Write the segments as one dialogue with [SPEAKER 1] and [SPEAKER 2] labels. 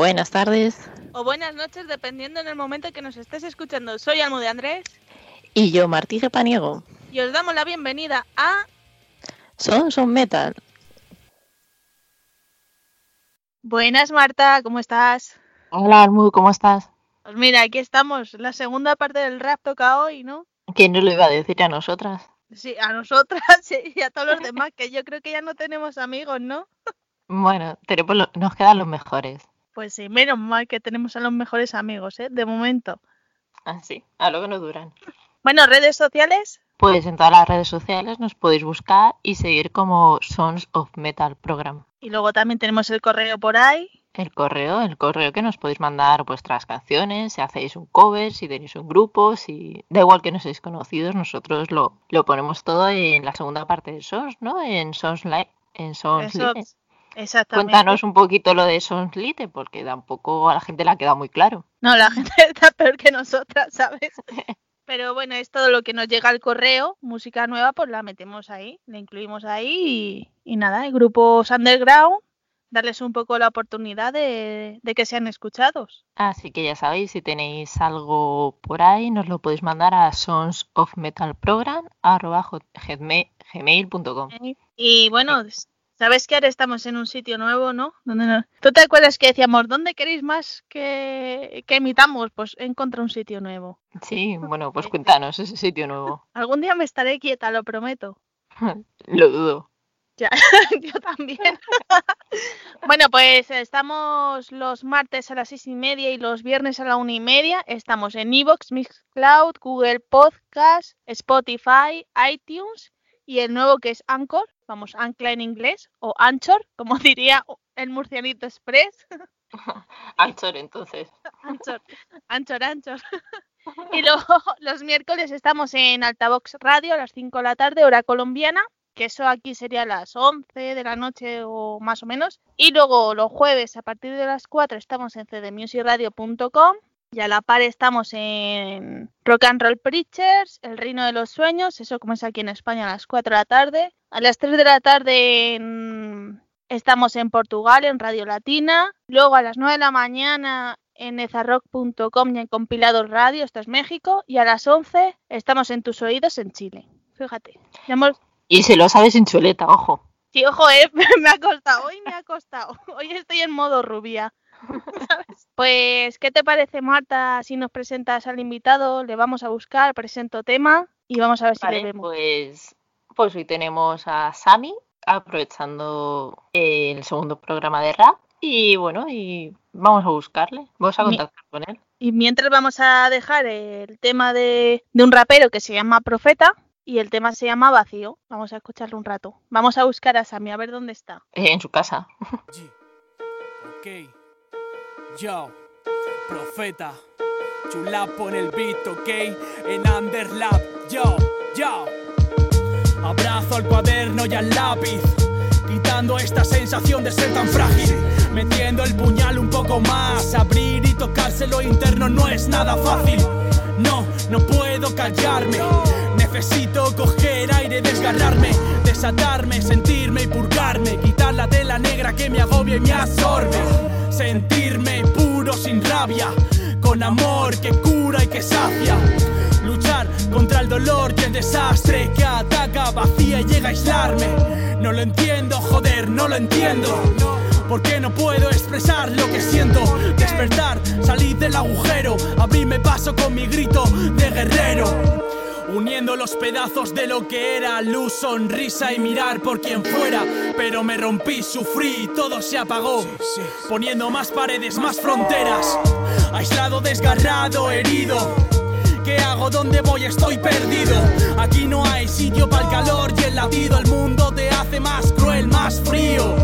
[SPEAKER 1] Buenas tardes.
[SPEAKER 2] O buenas noches, dependiendo en el momento que nos estés escuchando. Soy Almo de Andrés.
[SPEAKER 1] Y yo, Martí Paniego.
[SPEAKER 2] Y os damos la bienvenida a...
[SPEAKER 1] Son Son Metal.
[SPEAKER 2] Buenas, Marta, ¿cómo estás?
[SPEAKER 1] Hola, Almu, ¿cómo estás?
[SPEAKER 2] Pues mira, aquí estamos. La segunda parte del rap toca hoy, ¿no?
[SPEAKER 1] ¿Quién nos lo iba a decir a nosotras?
[SPEAKER 2] Sí, a nosotras y a todos los demás, que yo creo que ya no tenemos amigos, ¿no?
[SPEAKER 1] Bueno, tenemos nos quedan los mejores.
[SPEAKER 2] Pues sí, menos mal que tenemos a los mejores amigos, ¿eh? De momento.
[SPEAKER 1] Ah, sí, a lo que nos duran.
[SPEAKER 2] Bueno, redes sociales.
[SPEAKER 1] Pues en todas las redes sociales nos podéis buscar y seguir como Sons of Metal Program.
[SPEAKER 2] Y luego también tenemos el correo por ahí.
[SPEAKER 1] El correo, el correo que nos podéis mandar vuestras canciones, si hacéis un cover, si tenéis un grupo, si da igual que no seáis conocidos, nosotros lo, lo ponemos todo en la segunda parte de Sons, ¿no? En Sons Live, en Sons
[SPEAKER 2] Exactamente.
[SPEAKER 1] Cuéntanos un poquito lo de Sons Lite, porque tampoco a la gente le ha quedado muy claro.
[SPEAKER 2] No, la gente está peor que nosotras, ¿sabes? Pero bueno, es todo lo que nos llega al correo, música nueva, pues la metemos ahí, la incluimos ahí y, y nada, grupos underground, darles un poco la oportunidad de, de, que sean escuchados.
[SPEAKER 1] Así que ya sabéis, si tenéis algo por ahí, nos lo podéis mandar a sonsofmetalprogram.gmail.com
[SPEAKER 2] Y bueno, sabes que ahora estamos en un sitio nuevo, ¿no? ¿Dónde ¿Tú te acuerdas que decíamos, ¿dónde queréis más que, que imitamos? Pues encontré un sitio nuevo.
[SPEAKER 1] Sí, bueno, pues cuéntanos ese sitio nuevo.
[SPEAKER 2] Algún día me estaré quieta, lo prometo.
[SPEAKER 1] lo dudo.
[SPEAKER 2] Ya, yo también. bueno, pues estamos los martes a las seis y media y los viernes a la una y media. Estamos en Evox, Mixcloud, Google Podcast, Spotify, iTunes y el nuevo que es Anchor, vamos, Ancla en inglés, o Anchor, como diría el murcianito express.
[SPEAKER 1] Anchor, entonces.
[SPEAKER 2] Anchor, Anchor, Anchor. Y luego los miércoles estamos en Altavox Radio a las 5 de la tarde, hora colombiana, que eso aquí sería a las 11 de la noche o más o menos. Y luego los jueves a partir de las 4 estamos en cdmusicradio.com y a la par estamos en Rock and Roll Preachers, El Reino de los Sueños, eso como es aquí en España a las 4 de la tarde. A las 3 de la tarde en... estamos en Portugal, en Radio Latina. Luego a las 9 de la mañana en ezarrock.com y en Compilados Radio, esto es México. Y a las 11 estamos en Tus Oídos en Chile. Fíjate. Hemos...
[SPEAKER 1] Y se lo sabes en chuleta, ojo.
[SPEAKER 2] Sí, ojo, eh, me ha costado, hoy me ha costado. Hoy estoy en modo rubia. ¿Sabes? Pues, ¿qué te parece, Marta? Si nos presentas al invitado, le vamos a buscar, presento tema y vamos a ver
[SPEAKER 1] vale,
[SPEAKER 2] si le vemos.
[SPEAKER 1] Pues, pues hoy tenemos a Sami aprovechando el segundo programa de rap y bueno, y vamos a buscarle, vamos a contactar con él.
[SPEAKER 2] Y mientras vamos a dejar el tema de, de un rapero que se llama Profeta, y el tema se llama Vacío. Vamos a escucharlo un rato. Vamos a buscar a Sammy a ver dónde está.
[SPEAKER 1] Eh, en su casa.
[SPEAKER 3] ok. Yo, profeta. Chulapo en el beat, ok. En Underlap. Yo, yo. Abrazo al cuaderno y al lápiz. Quitando esta sensación de ser tan frágil. Metiendo el puñal un poco más. Abrir y tocarse lo interno no es nada fácil. No, no puedo callarme. Necesito coger aire, desgarrarme, desatarme, sentirme y purgarme, quitar la tela negra que me agobia y me absorbe, sentirme puro sin rabia, con amor que cura y que sacia, luchar contra el dolor y el desastre que ataca, vacía y llega a aislarme. No lo entiendo, joder, no lo entiendo. ¿Por qué no puedo expresar lo que siento? Despertar, salir del agujero, abrirme paso con mi grito de guerrero. Uniendo los pedazos de lo que era luz, sonrisa y mirar por quien fuera. Pero me rompí, sufrí, todo se apagó. Poniendo más paredes, más fronteras. Aislado, desgarrado, herido. ¿Qué hago? ¿Dónde voy? Estoy perdido. Aquí no hay sitio para el calor y el latido. El mundo te hace más cruel, más frío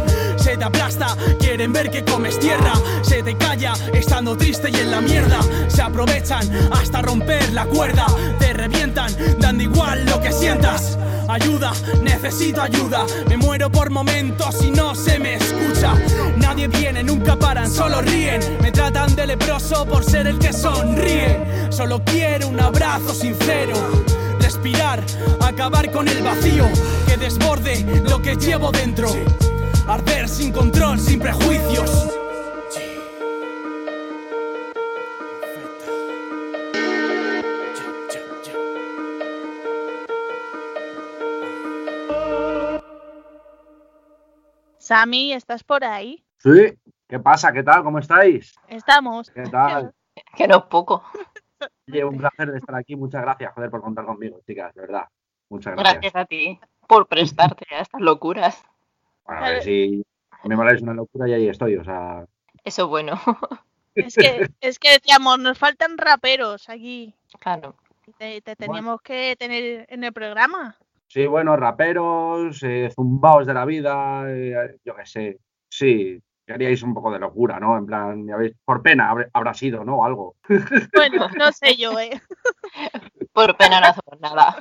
[SPEAKER 3] se te aplasta, quieren ver que comes tierra, se te calla estando triste y en la mierda, se aprovechan hasta romper la cuerda, te revientan, dando igual lo que sientas. Ayuda, necesito ayuda, me muero por momentos y no se me escucha. Nadie viene, nunca paran, solo ríen, me tratan de leproso por ser el que sonríe. Solo quiero un abrazo sincero respirar, acabar con el vacío que desborde lo que llevo dentro. Arder sin control, sin prejuicios.
[SPEAKER 2] Sammy, ¿estás por ahí?
[SPEAKER 4] Sí, ¿qué pasa? ¿Qué tal? ¿Cómo estáis?
[SPEAKER 2] Estamos.
[SPEAKER 4] ¿Qué tal?
[SPEAKER 1] Que no es poco.
[SPEAKER 4] Oye, un placer de estar aquí. Muchas gracias, joder, por contar conmigo, chicas, de verdad. Muchas gracias.
[SPEAKER 1] Gracias a ti por prestarte a estas locuras.
[SPEAKER 4] Bueno, a ver si me moláis una locura y ahí estoy, o sea.
[SPEAKER 1] Eso es bueno.
[SPEAKER 2] Es que, es que decíamos, nos faltan raperos aquí.
[SPEAKER 1] Claro.
[SPEAKER 2] y Te, te teníamos que tener en el programa.
[SPEAKER 4] Sí, bueno, raperos, eh, zumbaos de la vida, eh, yo qué sé. Sí, queríais un poco de locura, ¿no? En plan, ya veis, por pena habrá, habrá sido, ¿no? Algo.
[SPEAKER 2] Bueno, no sé yo, ¿eh?
[SPEAKER 1] Por pena no hacemos nada.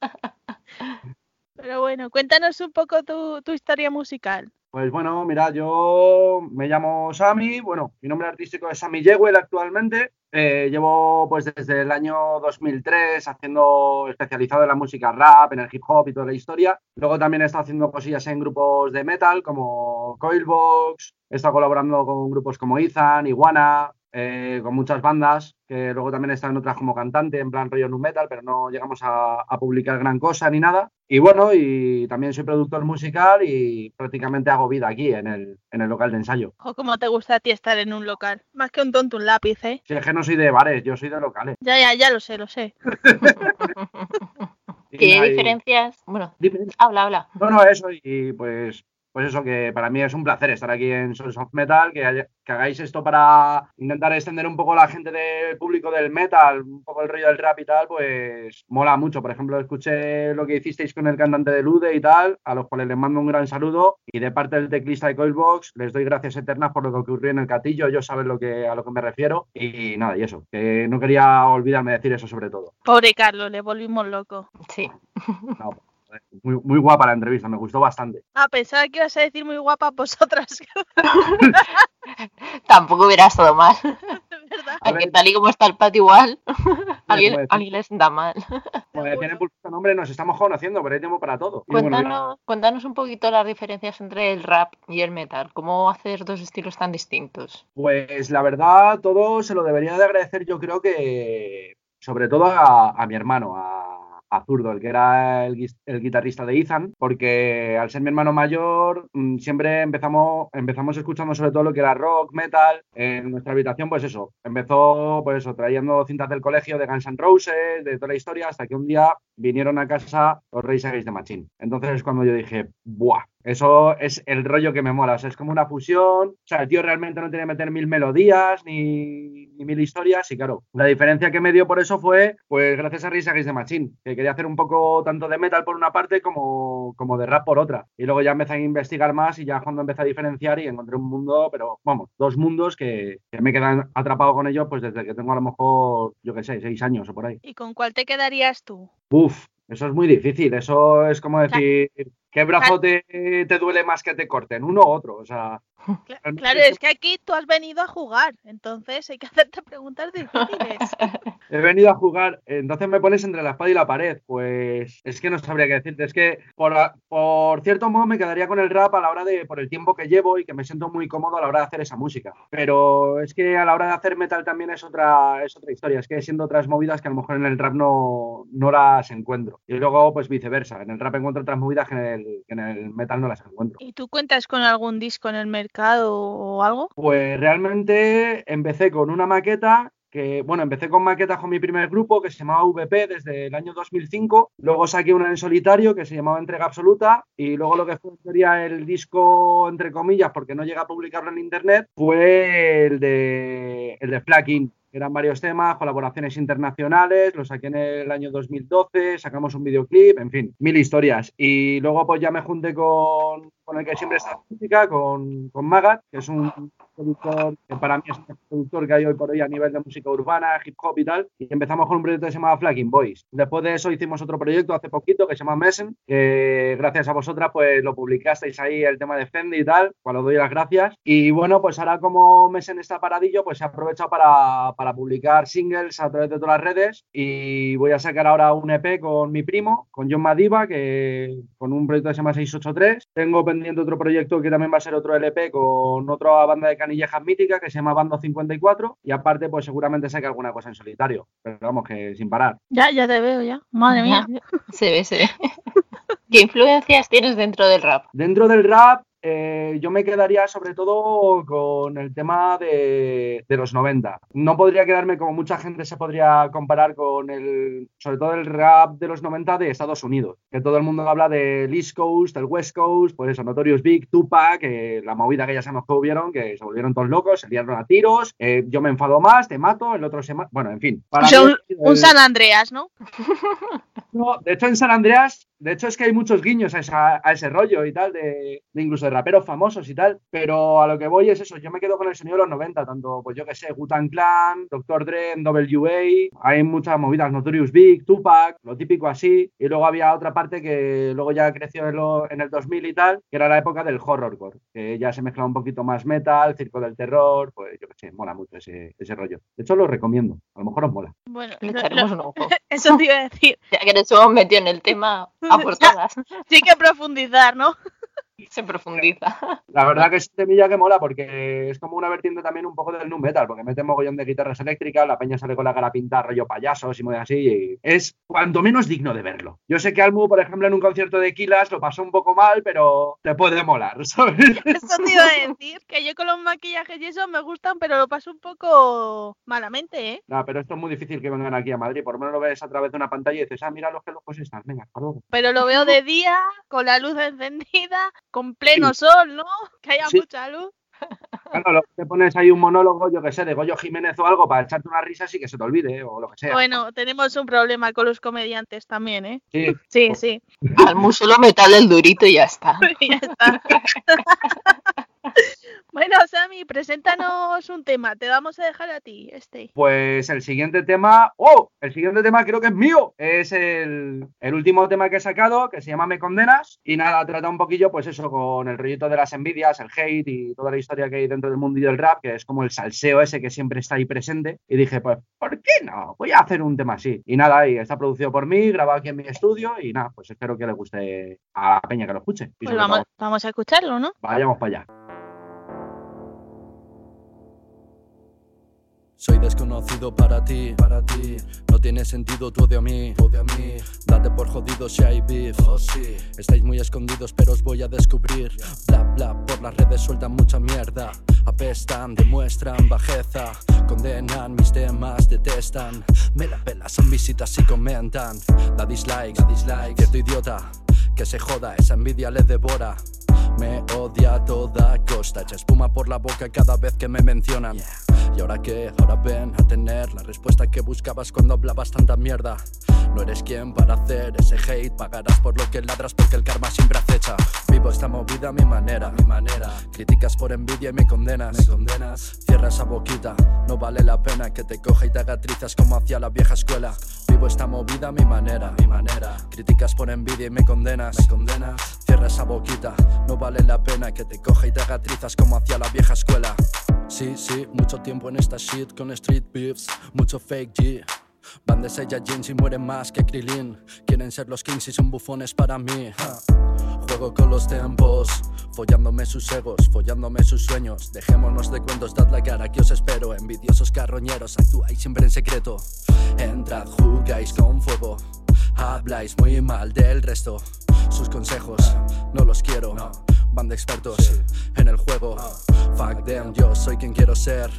[SPEAKER 2] Pero bueno, cuéntanos un poco tu, tu historia musical.
[SPEAKER 4] Pues bueno, mira, yo me llamo Sammy, bueno, mi nombre artístico es Sammy Jewell actualmente. Eh, llevo pues desde el año 2003 haciendo especializado en la música rap, en el hip hop y toda la historia. Luego también he estado haciendo cosillas en grupos de metal como Coilbox, he estado colaborando con grupos como Ethan, Iguana, eh, con muchas bandas, que luego también en otras como cantante, en plan rollo nu metal, pero no llegamos a, a publicar gran cosa ni nada. Y bueno, y también soy productor musical y prácticamente hago vida aquí en el, en el local de ensayo.
[SPEAKER 2] O cómo te gusta a ti estar en un local. Más que un tonto, un lápiz, ¿eh?
[SPEAKER 4] Si es que no soy de bares, yo soy de locales.
[SPEAKER 2] Ya, ya, ya lo sé, lo sé.
[SPEAKER 1] ¿Qué diferencias? Bueno, habla, habla.
[SPEAKER 4] No, no, eso, y pues, pues eso, que para mí es un placer estar aquí en Sons of Metal, que, haya- que hagáis esto para intentar extender un poco la gente del público del metal, un poco el rollo del rap y tal, pues mola mucho. Por ejemplo, escuché lo que hicisteis con el cantante de Lude y tal, a los cuales les mando un gran saludo, y de parte del teclista de Coilbox, les doy gracias eternas por lo que ocurrió en el Catillo, ellos saben lo que, a lo que me refiero, y nada, y eso, que no quería olvidarme de decir eso sobre todo.
[SPEAKER 2] Pobre Carlos, le volvimos loco.
[SPEAKER 1] Sí.
[SPEAKER 4] No, muy, muy guapa la entrevista, me gustó bastante.
[SPEAKER 2] Ah, pensaba que ibas a decir muy guapa vosotras,
[SPEAKER 1] Tampoco hubiera estado mal.
[SPEAKER 2] ¿verdad?
[SPEAKER 4] A
[SPEAKER 1] Aunque
[SPEAKER 4] ver.
[SPEAKER 1] tal y como está el patio igual, alguien, alguien le sienta mal.
[SPEAKER 4] Como decían en Pulso Nombre, nos estamos conociendo, pero hay tiempo para todo. Y bueno,
[SPEAKER 1] Cuéntanos, cuéntanos un poquito las diferencias entre el rap y el metal. ¿Cómo hacer dos estilos tan distintos?
[SPEAKER 4] Pues la verdad, todo se lo debería de agradecer, yo creo que sobre todo a, a mi hermano, a, a Zurdo, el que era el, guitarrista de Ethan, porque al ser mi hermano mayor, mm, siempre empezamos, escuchando sobre todo lo que era rock, metal. En nuestra habitación, pues eso, empezó pues eso, trayendo cintas del colegio de Guns N' Roses, de toda la historia, hasta que un día vinieron a casa los Reyes Against the Machine. Entonces es cuando yo dije, ¡buah! Eso es el rollo que me mola. O sea, es como una fusión. O sea, el tío realmente no tiene que meter mil melodías ni, ni mil historias. Y claro, la diferencia que me dio por eso fue, pues gracias a Risa the Machine, que quería hacer un poco tanto de metal por una parte como, como de rap por otra. Y luego ya empecé a investigar más y ya cuando empecé a diferenciar y encontré un mundo, pero vamos, dos mundos que, que me quedan atrapado con ellos pues desde que tengo a lo mejor, yo qué sé, seis años o por ahí.
[SPEAKER 2] ¿Y con cuál te quedarías tú?
[SPEAKER 4] Uf, eso es muy difícil. Eso es como decir, ¿qué brazo te, te duele más que te corten? Uno u otro. O sea,
[SPEAKER 2] Claro,
[SPEAKER 4] es
[SPEAKER 2] que aquí tú has venido a jugar, entonces hay que hacerte preguntas difíciles.
[SPEAKER 4] He venido a jugar, entonces me pones entre la espada y la pared. Pues es que no sabría qué decirte. Es que por, por cierto modo me quedaría con el rap a la hora de, por el tiempo que llevo y que me siento muy cómodo a la hora de hacer esa música. Pero es que a la hora de hacer metal también es otra, es otra historia. Es que siendo otras movidas que a lo mejor en el rap no, no las encuentro. Y luego, pues viceversa. En el rap encuentro otras movidas que en el, que en el metal no las encuentro.
[SPEAKER 2] ¿Y tú cuentas con algún disco en el mercado o algo?
[SPEAKER 4] Pues realmente empecé con una maqueta que, bueno, empecé con maquetas con mi primer grupo que se llamaba VP desde el año 2005. Luego saqué una en solitario que se llamaba Entrega Absoluta. Y luego lo que fue sería el disco, entre comillas, porque no llega a publicarlo en internet, fue el de, el de Flaking. Eran varios temas, colaboraciones internacionales, lo saqué en el año 2012, sacamos un videoclip, en fin, mil historias. Y luego pues ya me junté con, con el que siempre está música, con, con Magat, que es un productor que para mí es el productor que hay hoy por hoy a nivel de música urbana, hip hop y tal. Y empezamos con un proyecto que se llama Flagging Boys. Después de eso hicimos otro proyecto hace poquito que se llama Messen, que gracias a vosotras pues lo publicasteis ahí el tema de Fendi y tal, cual os doy las gracias. Y bueno, pues ahora como Messen está paradillo, pues he aprovechado para, para para publicar singles a través de todas las redes y voy a sacar ahora un EP con mi primo, con John Madiva, que con un proyecto que se llama 683. Tengo pendiente otro proyecto que también va a ser otro LP con otra banda de canillejas mítica que se llama Bando 54 y aparte pues seguramente saque alguna cosa en solitario, pero vamos que sin parar.
[SPEAKER 2] Ya, ya te veo ya. Madre mía.
[SPEAKER 1] Se ve, se ve. ¿Qué influencias tienes dentro del rap?
[SPEAKER 4] Dentro del rap eh, yo me quedaría sobre todo con el tema de, de, los 90. No podría quedarme como mucha gente se podría comparar con el, sobre todo el rap de los 90 de Estados Unidos, que todo el mundo habla del East Coast, del West Coast, pues eso, Notorious Big, Tupac, que la movida que ya sabemos que hubieron, que se volvieron todos locos, se liaron a tiros, eh, yo me enfado más, te mato, el otro se mata, bueno, en fin.
[SPEAKER 2] Para o sea, mí, un, un San Andreas, ¿no?
[SPEAKER 4] No, de hecho en San Andreas, de hecho es que hay muchos guiños a, esa, a ese rollo y tal, de, de, incluso de raperos famosos y tal, pero a lo que voy es eso, yo me quedo con el sonido de los 90, tanto, pues yo que sé, Gutan Clan, Dr. Dre, WA, hay muchas movidas, Notorious Big, Tupac, lo típico así, y luego había otra parte que luego ya creció en, lo, en el 2000 y tal, que era la época del horrorcore, que ya se mezclaba un poquito más metal, circo del terror, pues yo que sé, mola mucho ese, ese rollo. De hecho lo recomiendo, a lo mejor os mola.
[SPEAKER 2] Bueno, Le echaremos un ojo. Eso te iba a decir.
[SPEAKER 1] Ya que nos hemos metido en el tema
[SPEAKER 2] Sí que profundizar, ¿no?
[SPEAKER 1] Se profundiza.
[SPEAKER 4] La verdad que es temilla que mola porque es como una vertiente también un poco del nu metal, porque mete mogollón de guitarras eléctricas, la peña sale con la cara pintada, rollo payasos y muy así, y es cuanto menos digno de verlo. Yo sé que Almu, por ejemplo, en un concierto de Kilas lo pasó un poco mal, pero te puede molar, ¿sabes?
[SPEAKER 2] Eso te iba a decir, que yo con los maquillajes y eso me gustan, pero lo paso un poco malamente, ¿eh?
[SPEAKER 4] No, pero esto es muy difícil que vengan aquí a Madrid, por lo menos lo ves a través de una pantalla y dices, ah, mira los que locos están, venga, hasta luego.
[SPEAKER 2] Pero lo veo de día, con la luz encendida, con pleno sí. sol, ¿no? Que haya sí. mucha luz.
[SPEAKER 4] Claro, lo que te pones ahí un monólogo, yo que sé, de Goyo Jiménez o algo para echarte una risa y que se te olvide, o lo que sea.
[SPEAKER 2] Bueno, tenemos un problema con los comediantes también, ¿eh?
[SPEAKER 4] Sí,
[SPEAKER 2] Sí, sí.
[SPEAKER 1] Al musolo metal el durito y ya está.
[SPEAKER 2] ya está. bueno, Sammy, preséntanos un tema. Te vamos a dejar a ti, este.
[SPEAKER 4] Pues el siguiente tema, ¡oh! El siguiente tema creo que es mío. Es el, el, último tema que he sacado, que se llama Me Condenas. Y nada, trata un poquillo, pues eso, con el rollito de las envidias, el hate y toda la historia que hay dentro del mundo del rap, que es como el salseo ese que siempre está ahí presente. Y dije, pues, ¿por qué no? Voy a hacer un tema así. Y nada, y está producido por mí, grabado aquí en mi estudio. Y nada, pues espero que le guste a la peña que lo escuche.
[SPEAKER 2] Pues vamos, vamos a escucharlo, ¿no?
[SPEAKER 4] Vayamos para allá.
[SPEAKER 5] Soy desconocido para ti, para ti. No tiene sentido tu odio a mí, odio a mí. Date por jodido si hay beef. Oh, sí. Estáis muy escondidos, pero os voy a descubrir. Bla bla, por las redes sueltan mucha mierda. Apestan, demuestran bajeza. Condenan mis temas, detestan. Me la pela, son visitas y comentan. Da dislike, da dislike. Cierto idiota, que se joda, esa envidia le devora. Me odia a toda costa, echa espuma por la boca cada vez que me mencionan. ¿Y ahora qué? Ahora ven a tener la respuesta que buscabas cuando hablabas tanta mierda. No eres quien para hacer ese hate, pagarás por lo que ladras porque el karma siempre acecha. Vivo esta movida a mi manera, mi manera. Críticas por envidia y me condenas, me condenas. Cierra esa boquita, no vale la pena que te coja y te haga trizas como hacia la vieja escuela. Vivo esta movida a mi manera, mi manera. Críticas por envidia y me condenas, me condenas. Cierra esa boquita, no vale la pena que te coja y te haga trizas como hacia la vieja escuela. Sí, sí, mucho tiempo en esta shit con street beefs, mucho fake G. Van de jeans y mueren más que Krillin. Quieren ser los kings y son bufones para mí. Juego con los tempos, follándome sus egos, follándome sus sueños. Dejémonos de cuentos, dad la cara que os espero. Envidiosos carroñeros, actuáis siempre en secreto. Entrad, jugáis con fuego. Habláis muy mal del resto. Sus consejos no los quiero. Van de expertos en el juego. Fuck them, yo soy quien quiero ser.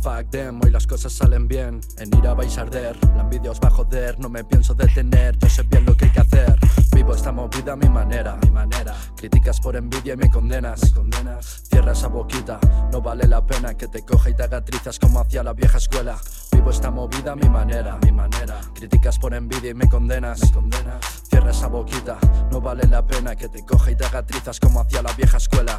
[SPEAKER 5] Fuck them, hoy las cosas salen bien. En ira vais a arder, la envidia os va a joder. No me pienso detener, yo sé bien lo que hay que hacer. Vivo esta movida a mi manera, mi manera. Críticas por envidia y me condenas, me condenas. Cierra esa boquita, no vale la pena que te coja y te haga trizas como hacia la vieja escuela. Vivo esta movida a mi manera, mi manera. Críticas por envidia y me condenas, me condenas. Cierra esa boquita, no vale la pena que te coja y te haga trizas como hacia la vieja escuela.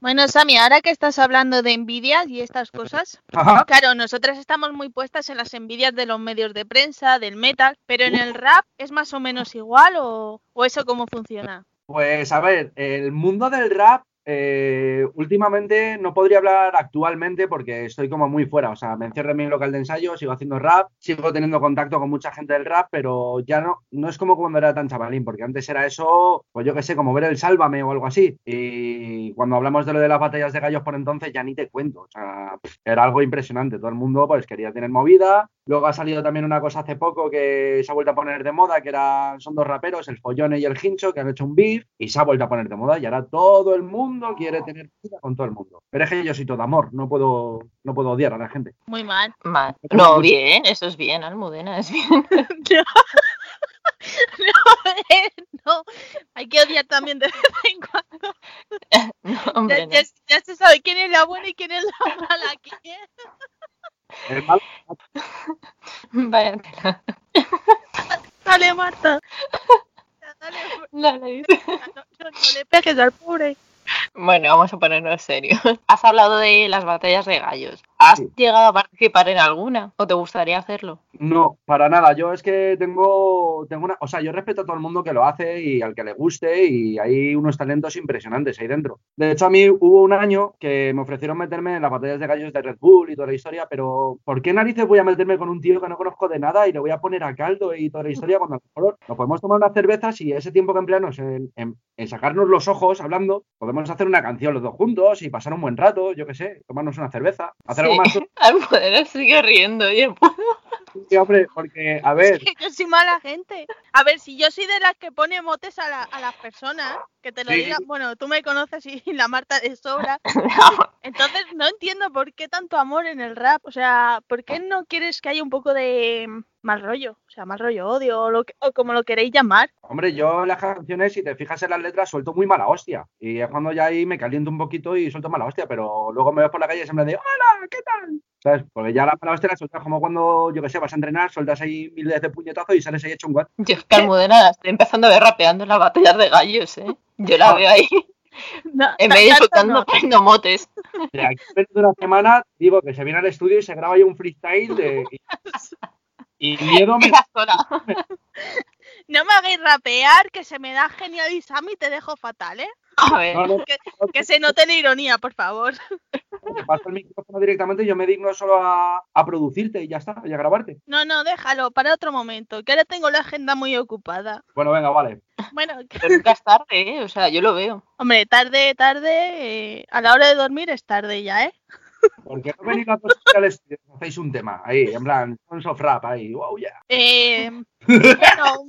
[SPEAKER 2] Bueno, Sami, ahora que estás hablando de envidias y estas cosas,
[SPEAKER 4] Ajá.
[SPEAKER 2] claro, nosotras estamos muy puestas en las envidias de los medios de prensa, del metal, pero en el rap es más o menos igual o, o eso cómo funciona.
[SPEAKER 4] Pues a ver, el mundo del rap, eh, últimamente no podría hablar actualmente porque estoy como muy fuera. O sea, me encierro en mi local de ensayo, sigo haciendo rap, sigo teniendo contacto con mucha gente del rap, pero ya no, no es como cuando era tan chavalín, porque antes era eso, pues yo qué sé, como ver el Sálvame o algo así. Y cuando hablamos de lo de las batallas de gallos por entonces, ya ni te cuento. O sea, era algo impresionante. Todo el mundo pues quería tener movida. Luego ha salido también una cosa hace poco que se ha vuelto a poner de moda, que era, son dos raperos, el Follone y el Hincho, que han hecho un beef y se ha vuelto a poner de moda y ahora todo el mundo quiere tener vida con todo el mundo. Pero es que yo soy todo amor, no puedo, no puedo odiar a la gente.
[SPEAKER 2] Muy mal.
[SPEAKER 1] Ma- No, bien, eso es bien, Almudena, es bien.
[SPEAKER 2] No, no, eh, no, hay que odiar también de vez en cuando.
[SPEAKER 1] No,
[SPEAKER 2] Ya,
[SPEAKER 1] hombre,
[SPEAKER 2] ya- ya se sabe quién es la buena y quién es la mala aquí.
[SPEAKER 1] Vaya tela.
[SPEAKER 2] Dale, Marta. Dale, no, no- no le pegues al pobre.
[SPEAKER 1] Bueno, vamos a ponernos serios. Has hablado de las batallas de gallos. ¿Has
[SPEAKER 4] Sí.
[SPEAKER 1] llegado a participar en alguna? ¿O te gustaría hacerlo?
[SPEAKER 4] No, para nada. Yo es que tengo, tengo una. O sea, yo respeto a todo el mundo que lo hace y al que le guste, y hay unos talentos impresionantes ahí dentro. De hecho, a mí hubo un año que me ofrecieron meterme en las batallas de gallos de Red Bull y toda la historia, pero ¿por qué narices voy a meterme con un tío que no conozco de nada y le voy a poner a caldo y toda la historia cuando a lo mejor nos podemos tomar unas cervezas y ese tiempo que empleamos en, en- en sacarnos los ojos hablando, podemos hacer una canción los dos juntos y pasar un buen rato, yo qué sé, tomarnos una cerveza, hacer algo más.
[SPEAKER 1] Almudena sigue riendo, oye, pues.
[SPEAKER 4] Sí, hombre, porque, a ver,
[SPEAKER 2] Es que yo soy mala gente. A ver, si yo soy de las que pone motes a, la- a las personas, que te lo
[SPEAKER 4] Sí.
[SPEAKER 2] diga, bueno, tú me conoces y la Marta de sobra, entonces no entiendo por qué tanto amor en el rap. O sea, ¿por qué no quieres que haya un poco de mal rollo? O sea, mal rollo, odio, o, lo que- o como lo queréis llamar.
[SPEAKER 4] Hombre, yo en las canciones, si te fijas en las letras, suelto muy mala hostia. Y es cuando ya ahí me caliento un poquito y suelto mala hostia, pero luego me ves por la calle y siempre de ¡Hola! ¿Qué tal? ¿Sabes? Porque ya la mala hostia la sueltas como cuando, yo qué sé, vas a entrenar, sueltas ahí miles de puñetazos y sales ahí hecho un guat.
[SPEAKER 1] Yo es que Almudena la estoy empezando a ver rapeando en las batallas de gallos, ¿eh? Yo la
[SPEAKER 4] Ah.
[SPEAKER 1] veo ahí,
[SPEAKER 2] No,
[SPEAKER 1] en vez de insultando,
[SPEAKER 2] no.
[SPEAKER 1] poniendo motes.
[SPEAKER 4] De aquí a de una semana, digo que se viene al estudio y se graba ahí un freestyle de. Y, y miedo me.
[SPEAKER 2] No me hagáis rapear, que se me da genial y Sammy te dejo fatal, ¿eh?
[SPEAKER 1] A ver,
[SPEAKER 4] No, no,
[SPEAKER 2] Que, que se note la ironía, por favor.
[SPEAKER 4] paso el micrófono directamente y yo me digno solo a, a producirte y ya está, y a grabarte.
[SPEAKER 2] No, no, déjalo, para otro momento, que ahora tengo la agenda muy ocupada.
[SPEAKER 4] Bueno, venga, vale.
[SPEAKER 2] Bueno, que-
[SPEAKER 1] pero nunca es tarde, ¿eh? O sea, yo lo veo.
[SPEAKER 2] hombre, tarde, tarde, eh, a la hora de dormir es tarde ya, ¿eh?
[SPEAKER 4] Porque no venís a todos al estudio, hacéis un tema ahí, en plan, Sons of Rap ahí, wow, yeah.
[SPEAKER 2] Eh, bueno,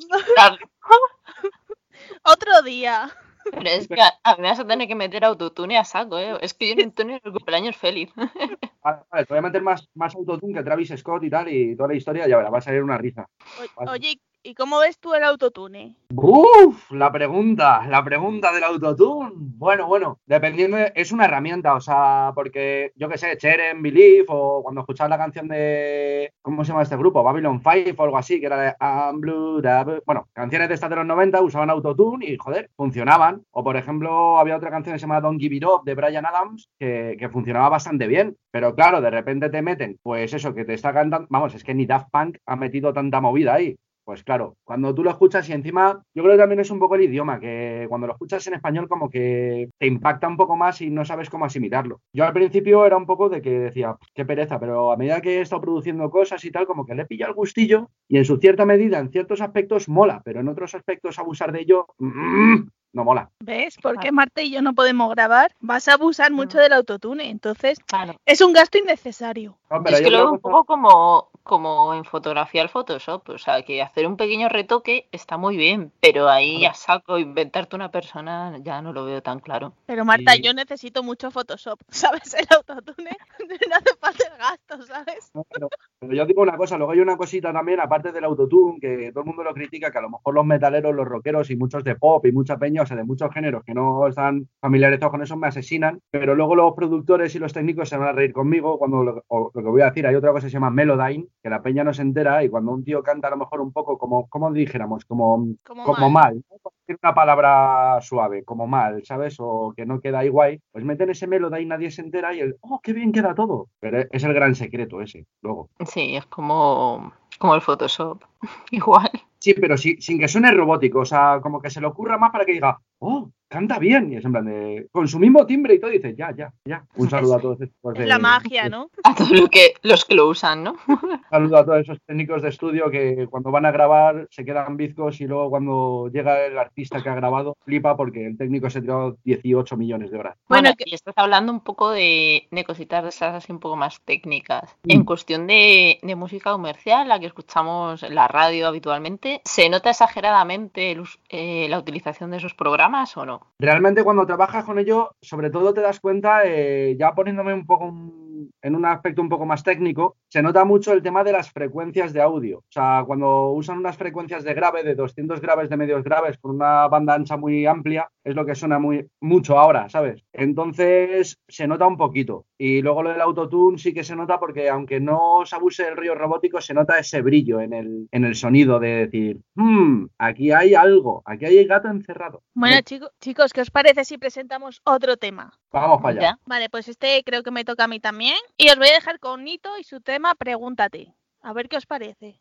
[SPEAKER 2] otro día.
[SPEAKER 1] Pero es que a, a mí me vas a tener que meter autotune a saco, ¿eh? Es que yo no Antonio el cumpleaños feliz.
[SPEAKER 4] Vale, vale, te voy a meter más, más autotune que Travis Scott y tal, y toda la historia, ya verás, va a salir una risa.
[SPEAKER 2] O- oye, ¿y cómo ves tú el autotune?
[SPEAKER 4] Uf, la pregunta, la pregunta del autotune. Bueno, bueno, dependiendo, de- es una herramienta, o sea, porque yo qué sé, Cheren, Believe, o cuando escuchabas la canción de, ¿cómo se llama este grupo? Babylon 5 o algo así, que era de I'm Blue, bueno, canciones de estas de los 90 usaban autotune y, joder, funcionaban. O, por ejemplo, había otra canción que se llama Don't Give It Up de Brian Adams, que funcionaba bastante bien. Pero claro, de repente te meten, pues eso, que te está cantando, vamos, es que ni Daft Punk ha metido tanta movida ahí. Pues claro, cuando tú lo escuchas y encima, yo creo que también es un poco el idioma, que cuando lo escuchas en español como que te impacta un poco más y no sabes cómo asimilarlo. Yo al principio era un poco de que decía, qué pereza, pero a medida que he estado produciendo cosas y tal, como que le pilla el gustillo y en su cierta medida, en ciertos aspectos mola, pero en otros aspectos abusar de ello, mm, no mola.
[SPEAKER 2] ¿Ves? ¿Por qué Marta y yo no podemos grabar? Vas a abusar mucho del autotune, entonces
[SPEAKER 1] Claro.
[SPEAKER 2] es un gasto innecesario.
[SPEAKER 4] No,
[SPEAKER 1] es que lo veo un poco como, como en fotografía al Photoshop. O sea, que hacer un pequeño retoque está muy bien, pero ahí a saco inventarte una persona ya no lo veo tan claro.
[SPEAKER 2] Pero Marta,
[SPEAKER 4] Y-
[SPEAKER 2] yo necesito mucho Photoshop, ¿sabes? El autotune no hace falta el gasto, ¿sabes?
[SPEAKER 4] No, pero, pero yo digo una cosa, luego hay una cosita también, aparte del autotune, que todo el mundo lo critica, que a lo mejor los metaleros, los rockeros y muchos de pop y mucha peña, o sea, de muchos géneros que no están familiarizados con eso, me asesinan, pero luego los productores y los técnicos se van a reír conmigo cuando lo, o lo que voy a decir, hay otra cosa que se llama Melodyne, que la peña no se entera y cuando un tío canta a lo mejor un poco como, como dijéramos, como,
[SPEAKER 2] Como,
[SPEAKER 4] como
[SPEAKER 2] mal.
[SPEAKER 4] mal, ¿no? tiene una palabra suave, como mal, ¿sabes? O que no queda ahí guay, pues meten ese melody y nadie se entera y el, oh, qué bien queda todo. Pero es el gran secreto ese, luego.
[SPEAKER 1] Sí, es como, como el Photoshop. Igual.
[SPEAKER 4] Sí, pero sí, sin que suene robótico, o sea, como que se le ocurra más para que diga, oh, canta bien. Y es en plan de, con su mismo timbre y todo, dice, ya, ya, ya. Un saludo a todos. estos de-
[SPEAKER 2] la magia, ¿no?
[SPEAKER 1] A todos los que, los que lo usan, ¿no?
[SPEAKER 4] Un saludo a todos esos técnicos de estudio que cuando van a grabar se quedan bizcos y luego cuando llega el artista que ha grabado flipa porque el técnico se ha tirado 18 millones de horas.
[SPEAKER 2] Bueno,
[SPEAKER 1] Bueno,
[SPEAKER 2] que-
[SPEAKER 1] y estás hablando un poco de, de cositas de esas así un poco más técnicas.
[SPEAKER 4] Mm.
[SPEAKER 1] En cuestión de, de música comercial, la que escuchamos en la radio habitualmente, ¿se nota exageradamente el eh, la utilización de esos programas o no?
[SPEAKER 4] Realmente cuando trabajas con ello, sobre todo te das cuenta, eh, ya poniéndome un poco un- en un aspecto un poco más técnico, se nota mucho el tema de las frecuencias de audio. O sea, cuando usan unas frecuencias de grave, de 200 graves, de medios graves, con una banda ancha muy amplia, es lo que suena muy, mucho ahora, ¿sabes? Entonces se nota un poquito. Y luego lo del autotune sí que se nota porque aunque no se abuse del río robótico, se nota ese brillo en el, en el sonido de decir, "Hmm, aquí hay algo, aquí hay gato encerrado.
[SPEAKER 2] Bueno, chico- chicos, ¿qué os parece si presentamos otro tema?
[SPEAKER 4] Vamos para allá.
[SPEAKER 1] ¿Ya?
[SPEAKER 2] Vale, pues este creo que me toca a mí también. Y os voy a dejar con Nito y su tema Pregúntate. A ver qué os parece.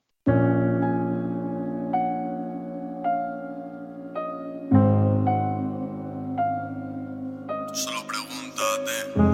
[SPEAKER 6] Solo pregúntate.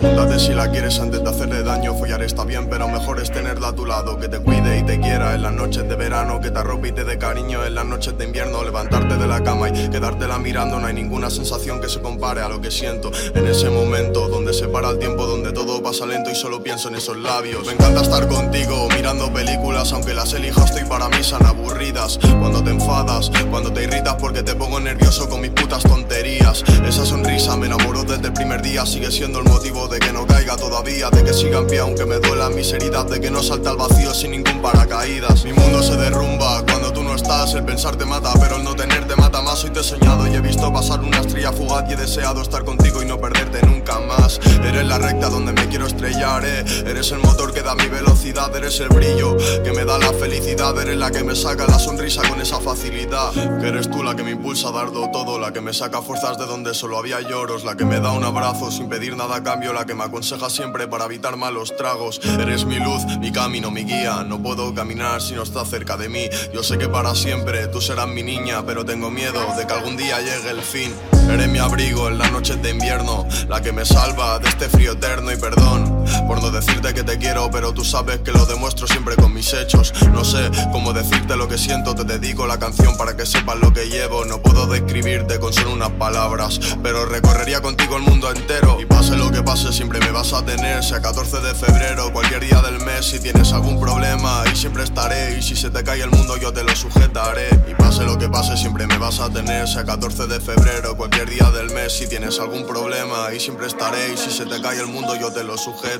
[SPEAKER 6] Pregúntate si la quieres antes de hacerle daño. Follar está bien, pero mejor es tenerla a tu lado. Que te cuide y te quiera en las noches de verano. Que te arrope y te dé cariño en las noches de invierno. Levantarte de la cama y quedártela mirando. No hay ninguna sensación que se compare a lo que siento en ese momento. Donde se para el tiempo, donde todo pasa lento y solo pienso en esos labios. Me encanta estar contigo mirando películas. Aunque las elijas y para mí son aburridas. Cuando te enfadas, cuando te irritas porque te pongo nervioso con mis putas tonterías. Esa sonrisa me enamoró desde el primer día. Sigue siendo el motivo de que no caiga todavía. De que siga en pie aunque me duelan mis heridas. De que no salta al vacío sin ningún paracaídas. Mi mundo se derrumba cuando tú no estás. El pensar te mata, pero el no tenerte mata más. Hoy te he soñado y he visto pasar una estrella fugaz. Y he deseado estar contigo y no perderte nunca Eres la recta donde me quiero estrellar, eh. Eres el motor que da mi velocidad. Eres el brillo que me da la felicidad. Eres la que me saca la sonrisa con esa facilidad. Que eres tú la que me impulsa a darlo todo. La que me saca fuerzas de donde solo había lloros. La que me da un abrazo sin pedir nada a cambio. La que me aconseja siempre para evitar malos tragos. Eres mi luz, mi camino, mi guía. No puedo caminar si no estás cerca de mí. Yo sé que para siempre tú serás mi niña. Pero tengo miedo de que algún día llegue el fin. Eres mi abrigo en las noches de invierno. La que me salva de este frío eterno y perdón. Por no decirte que te quiero, pero tú sabes que lo demuestro siempre con mis hechos. No sé cómo decirte lo que siento, te dedico la canción para que sepas lo que llevo. No puedo describirte con solo unas palabras, pero recorrería contigo el mundo entero. Y pase lo que pase, siempre me vas a tener. Sea 14 de febrero, cualquier día del mes, si tienes algún problema, y siempre estaré. Y si se te cae el mundo, yo te lo sujetaré. Y pase lo que pase, siempre me vas a tener. Sea 14 de febrero, cualquier día del mes, si tienes algún problema, y siempre estaré. Y si se te cae el mundo, yo te lo sujetaré.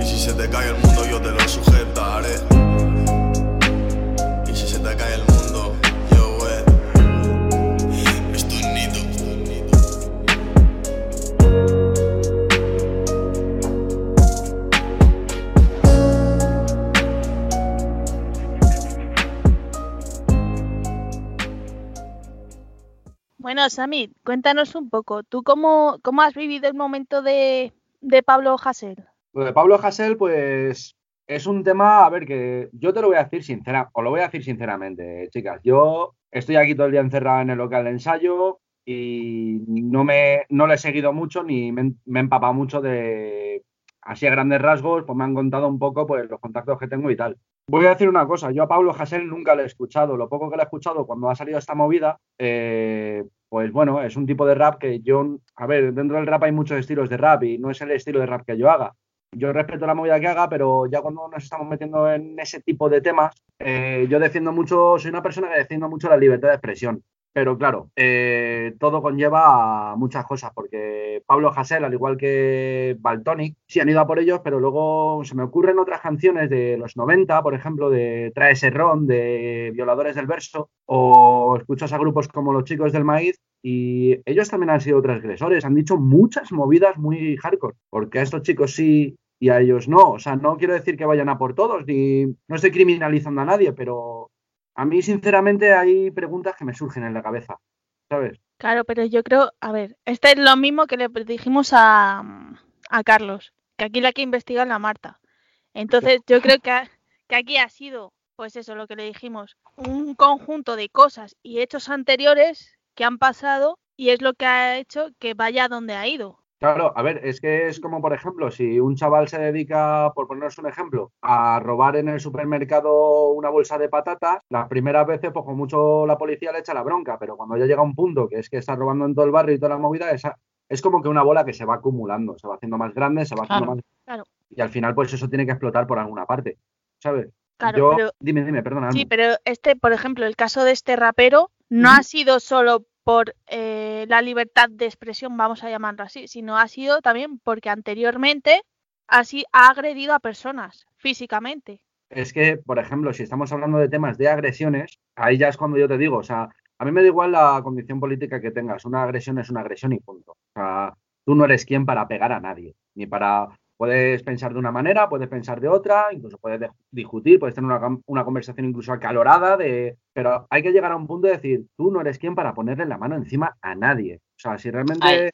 [SPEAKER 6] Y si se te cae el mundo, yo te lo sujetaré.
[SPEAKER 2] Bueno, cuéntanos un poco. ¿Tú cómo, cómo has vivido el momento de, de Pablo Hasél?
[SPEAKER 4] Lo de Pablo Hasél, pues es un tema, a ver, que yo te lo voy a decir sincera, os lo voy a decir sinceramente, chicas. Yo estoy aquí todo el día encerrado en el local de ensayo y no me no le he seguido mucho ni me, me he empapado mucho de así a grandes rasgos, pues me han contado un poco pues los contactos que tengo y tal. Voy a decir una cosa, yo a Pablo Hasél nunca le he escuchado, lo poco que le he escuchado cuando ha salido esta movida, eh, pues bueno, es un tipo de rap que yo, a ver, dentro del rap hay muchos estilos de rap y no es el estilo de rap que yo haga. Yo respeto la movida que haga, pero ya cuando nos estamos metiendo en ese tipo de temas, eh, yo defiendo mucho, soy una persona que defiendo mucho la libertad de expresión. Pero claro, eh, todo conlleva a muchas cosas, porque Pablo Hasél, al igual que Baltonic, sí han ido a por ellos, pero luego se me ocurren otras canciones de los 90, por ejemplo, de Trae ese ron, de Violadores del Verso, o escuchas a grupos como los chicos del maíz y ellos también han sido transgresores, han dicho muchas movidas muy hardcore, porque a estos chicos sí y a ellos no. O sea, no quiero decir que vayan a por todos, ni no estoy criminalizando a nadie, pero a mí sinceramente hay preguntas que me surgen en la cabeza, ¿sabes?
[SPEAKER 2] Claro, pero yo creo, a ver, este es lo mismo que le dijimos a, a Carlos, que aquí la que investiga es la Marta. Entonces, yo creo que, a- que aquí ha sido, pues eso, lo que le dijimos, un conjunto de cosas y hechos anteriores que han pasado y es lo que ha hecho que vaya donde ha ido.
[SPEAKER 4] Claro, a ver, es que es como, por ejemplo, si un chaval se dedica, por poneros un ejemplo, a robar en el supermercado una bolsa de patatas, las primeras veces, pues con mucho la policía le echa la bronca, pero cuando ya llega un punto que es que está robando en todo el barrio y toda la movida, esa, es como que una bola que se va acumulando, se va haciendo más grande, se va haciendo
[SPEAKER 1] Claro,
[SPEAKER 4] más...
[SPEAKER 2] claro.
[SPEAKER 4] Y al final, pues eso tiene que explotar por alguna parte, ¿sabes?
[SPEAKER 2] Claro,
[SPEAKER 4] Yo,
[SPEAKER 2] pero
[SPEAKER 4] dime, dime, perdona.
[SPEAKER 2] Sí, pero este, por ejemplo, el caso de este rapero no ha sido solo por eh, la libertad de expresión, vamos a llamarlo así, sino ha sido también porque anteriormente así ha agredido a personas físicamente.
[SPEAKER 4] Es que, por ejemplo, si estamos hablando de temas de agresiones, ahí ya es cuando yo te digo, o sea, a mí me da igual la condición política que tengas, una agresión es una agresión y punto. O sea, tú no eres quien para pegar a nadie, ni para... Puedes pensar de una manera, puedes pensar de otra, incluso puedes de- discutir, puedes tener una, conversación incluso acalorada, de, pero hay que llegar a un punto de decir, tú no eres quien para ponerle la mano encima a nadie. O sea, si realmente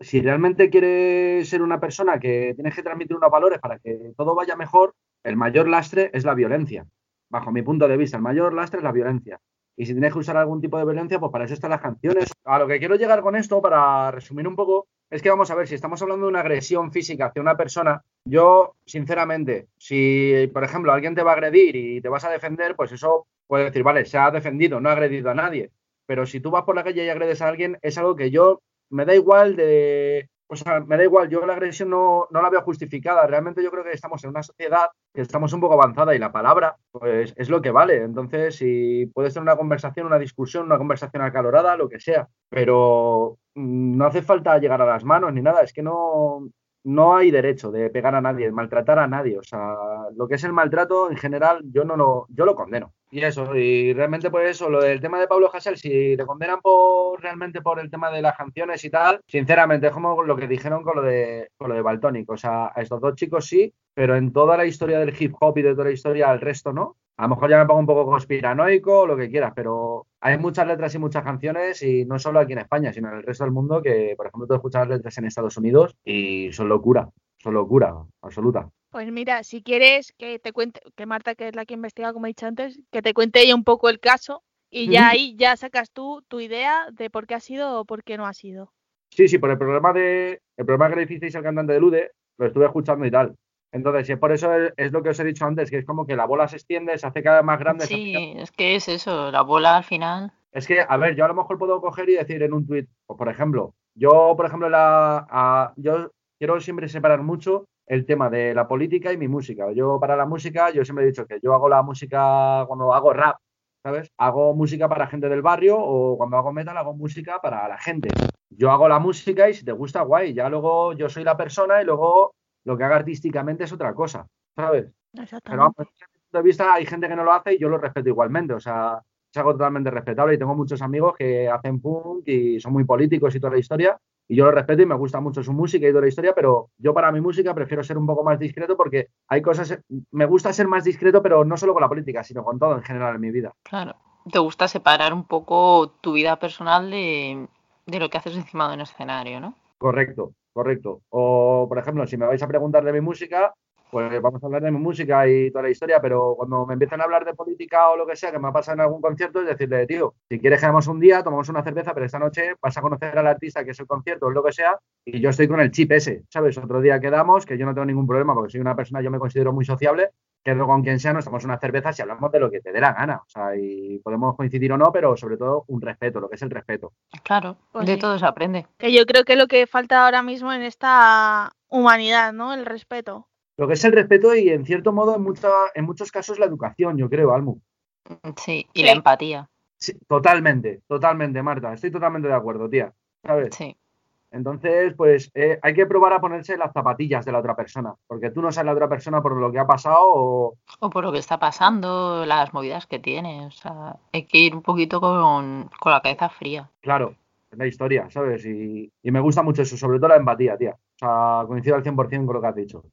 [SPEAKER 4] si realmente quieres ser una persona que tienes que transmitir unos valores para que todo vaya mejor, el mayor lastre es la violencia. Bajo mi punto de vista, el mayor lastre es la violencia. Y si tienes que usar algún tipo de violencia, pues para eso están las canciones. A lo que quiero llegar con esto, para resumir un poco, es que vamos a ver, si estamos hablando de una agresión física hacia una persona, yo, sinceramente, si, por ejemplo, alguien te va a agredir y te vas a defender, pues eso puede decir, vale, se ha defendido, no ha agredido a nadie. Pero si tú vas por la calle y agredes a alguien, es algo que yo me da igual de. O sea, me da igual, yo la agresión no, no la veo justificada. Realmente yo creo que estamos en una sociedad que estamos un poco avanzada y la palabra, pues, es lo que vale. Entonces, si puedes tener una conversación, una discusión, una conversación acalorada, lo que sea. Pero no hace falta llegar a las manos ni nada. Es que no, no hay derecho de pegar a nadie, de maltratar a nadie. O sea, lo que es el maltrato en general, yo no lo, yo lo condeno. Y eso, y realmente por eso, lo del tema de Pablo Hasél, si le condenan por realmente por el tema de las canciones y tal, sinceramente es como lo que dijeron con lo de con lo de Baltonic. O sea, a estos dos chicos sí, pero en toda la historia del hip hop y de toda la historia al resto no. A lo mejor ya me pongo un poco conspiranoico o lo que quieras, pero hay muchas letras y muchas canciones, y no solo aquí en España, sino en el resto del mundo, que por ejemplo tú escuchas letras en Estados Unidos y son locura, son locura absoluta.
[SPEAKER 2] Pues mira, si quieres que te cuente, que Marta, que es la que investiga, como he dicho antes, que te cuente ella un poco el caso y ya ahí ya sacas tú tu idea de por qué ha sido o por qué no ha sido.
[SPEAKER 4] Sí, sí, por el problema de el problema que le hicisteis al cantante de Lude, lo estuve escuchando y tal. Entonces, por eso es, lo que os he dicho antes, que es como que la bola se extiende, se hace cada vez más grande.
[SPEAKER 1] Sí, es que es eso, la bola al final.
[SPEAKER 4] Es que, a ver, yo a lo mejor puedo coger y decir en un tuit, pues, por ejemplo, yo, por ejemplo, la, a- yo quiero siempre separar mucho el tema de la política y mi música. Yo para la música, yo siempre he dicho que yo hago la música cuando hago rap, ¿sabes? Hago música para gente del barrio o cuando hago metal hago música para la gente. Yo hago la música y si te gusta, guay. Ya luego yo soy la persona y luego lo que haga artísticamente es otra cosa, ¿sabes? Pero desde mi punto de vista hay gente que no lo hace y yo lo respeto igualmente. O sea, es algo totalmente respetable y tengo muchos amigos que hacen punk y son muy políticos y toda la historia. Y yo lo respeto y me gusta mucho su música y toda la historia, pero yo para mi música prefiero ser un poco más discreto porque hay cosas, me gusta ser más discreto, pero no solo con la política, sino con todo en general en mi vida.
[SPEAKER 1] Claro. Te gusta separar un poco tu vida personal de, de lo que haces encima de un escenario, ¿no?
[SPEAKER 4] Correcto, correcto. O, por ejemplo, si me vais a preguntar de mi música, pues vamos a hablar de mi música y toda la historia, pero cuando me empiezan a hablar de política o lo que sea que me ha pasado en algún concierto, es decirle, tío, si quieres que hagamos un día, tomamos una cerveza, pero esta noche vas a conocer al artista que es el concierto o lo que sea, y yo estoy con el chip ese, ¿sabes? Otro día quedamos, que yo no tengo ningún problema, porque soy una persona, yo me considero muy sociable, quedo con quien sea, nos tomamos una cerveza y hablamos de lo que te dé la gana, o sea, y podemos coincidir o no, pero sobre todo un respeto, lo que es el respeto.
[SPEAKER 1] Claro,
[SPEAKER 2] Pues
[SPEAKER 1] de
[SPEAKER 2] sí.
[SPEAKER 1] todo se aprende.
[SPEAKER 2] Que yo creo que es lo que falta ahora mismo en esta humanidad, ¿no? El respeto.
[SPEAKER 4] Lo que es el respeto y, en cierto modo, en, mucha- en muchos casos, la educación, yo creo, Almu.
[SPEAKER 1] Sí, y
[SPEAKER 2] Sí.
[SPEAKER 1] la empatía.
[SPEAKER 4] Sí, totalmente, totalmente, Marta. Estoy totalmente de acuerdo, tía. ¿Sabes?
[SPEAKER 1] Sí.
[SPEAKER 4] Entonces, pues eh, hay que probar a ponerse las zapatillas de la otra persona, porque tú no sabes la otra persona por lo que ha pasado o...
[SPEAKER 1] O por lo que está pasando, las movidas que tiene. O sea, hay que ir un poquito con, con la cabeza fría.
[SPEAKER 4] Claro, es la historia, ¿sabes? Y, y me gusta mucho eso, sobre todo la empatía, tía. O sea, coincido al 100% con lo que has dicho.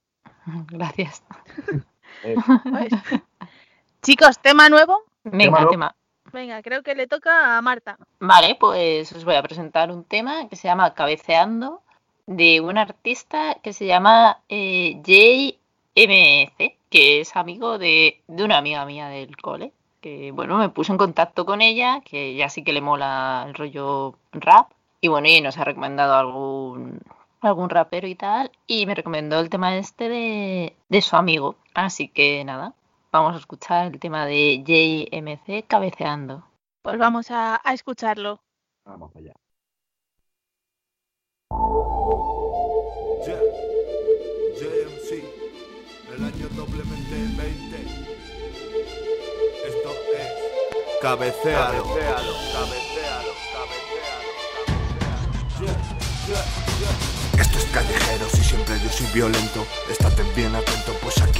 [SPEAKER 1] Gracias.
[SPEAKER 4] Eh,
[SPEAKER 2] Chicos, tema nuevo.
[SPEAKER 1] Venga,
[SPEAKER 4] nuevo?
[SPEAKER 1] tema.
[SPEAKER 2] Venga, creo que le toca a Marta.
[SPEAKER 1] Vale, pues os voy a presentar un tema que se llama Cabeceando de un artista que se llama eh, JMC, que es amigo de, de una amiga mía del cole. Que bueno, me puse en contacto con ella, que ya sí que le mola el rollo rap. Y bueno, y nos ha recomendado algún, algún rapero y tal. Y me recomendó el tema este de, de su amigo. Así que nada, vamos a escuchar el tema de JMC Cabeceando.
[SPEAKER 2] Pues vamos a, a escucharlo.
[SPEAKER 4] vamos allá.
[SPEAKER 7] Yeah, JMC, el año doblemente 20. Esto es Cabecealo. Cabecealo, cabecealo, cabecealo. Yeah, yeah, yeah. Esto es callejeros y siempre yo soy violento. Estate bien atento, pues aquí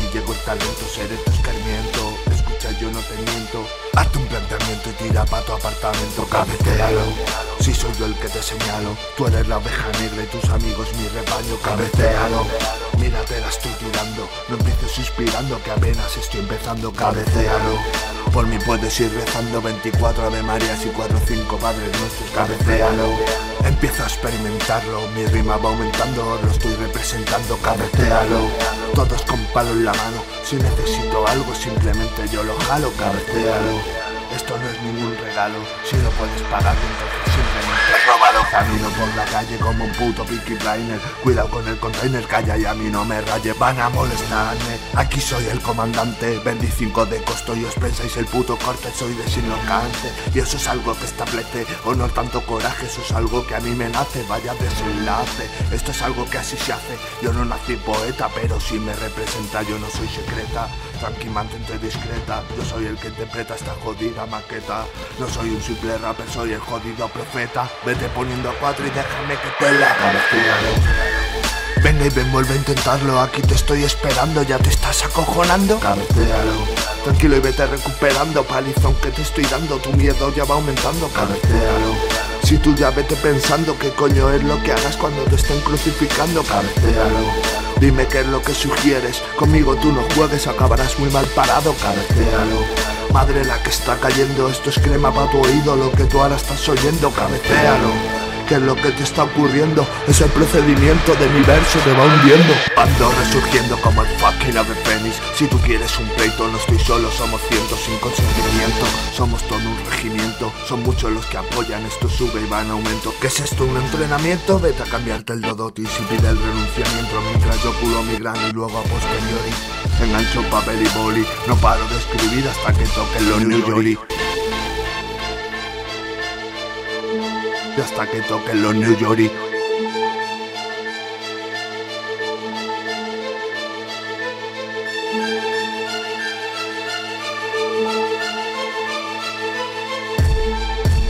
[SPEAKER 7] talento. Seré tu escarmiento. Escucha, yo no te miento. Hazte un planteamiento y tira pa' tu apartamento. Cabecealo. Si soy yo el que te señalo, tú eres la oveja negra y tus amigos mi rebaño. Cabecealo. Mírate, la estoy tirando. No empieces inspirando, que apenas estoy empezando. Cabecealo. Por mí puedes ir rezando 24 Ave Marías y 4 o 5 Padres Nuestros. Cabecealo. Empiezo a experimentarlo, mi rima va aumentando, lo estoy representando, cabecealo. Todos con palo en la mano, si necesito algo simplemente yo lo jalo, cabecealo. Esto no es ningún regalo, si no puedes pagarlo entonces Camino por la calle como un puto Peaky Blinder, cuidado con el container, calla y a mí no me raye, van a molestarme. Aquí soy el comandante, 25 de costo y os pensáis el puto corte, soy desinlocante. Y eso es algo que establece, o no tanto coraje, eso es algo que a mí me nace, vaya desenlace. Esto es algo que así se hace, yo no nací poeta, pero si me representa yo no soy secreta. Tranqui, mantente discreta, yo soy el que interpreta esta jodida maqueta. No soy un simple rapper, soy el jodido profeta. Vete poniendo a cuatro y déjame que te la cabecealo. Venga y ven, vuelve a intentarlo, aquí te estoy esperando, ya te estás acojonando. Cabecealo. Tranquilo y vete recuperando, palizón que te estoy dando, tu miedo ya va aumentando. Cabecealo. Si tú ya vete pensando qué coño es lo que hagas cuando te estén crucificando, cabecealo. Dime qué es lo que sugieres, conmigo tú no juegues, acabarás muy mal parado, cabecealo. Madre la que está cayendo, esto es crema para tu oído, lo que tú ahora estás oyendo, cabecealo. ¿Qué es lo que te está ocurriendo? Es el procedimiento de mi verso te va hundiendo. Ando resurgiendo como el fucking ave fénix. Si tú quieres un pleito no estoy solo, somos cientos sin consentimiento. Somos todo un regimiento, son muchos los que apoyan. Esto sube y va en aumento. ¿Qué es esto? ¿Un entrenamiento? Vete a cambiarte el dodotis y pide el renunciamiento Mientras yo culo mi grano y luego a posteriori Engancho papel y boli. No paro de escribir hasta que toquen los New York hasta que toquen los New York.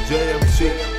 [SPEAKER 7] JMC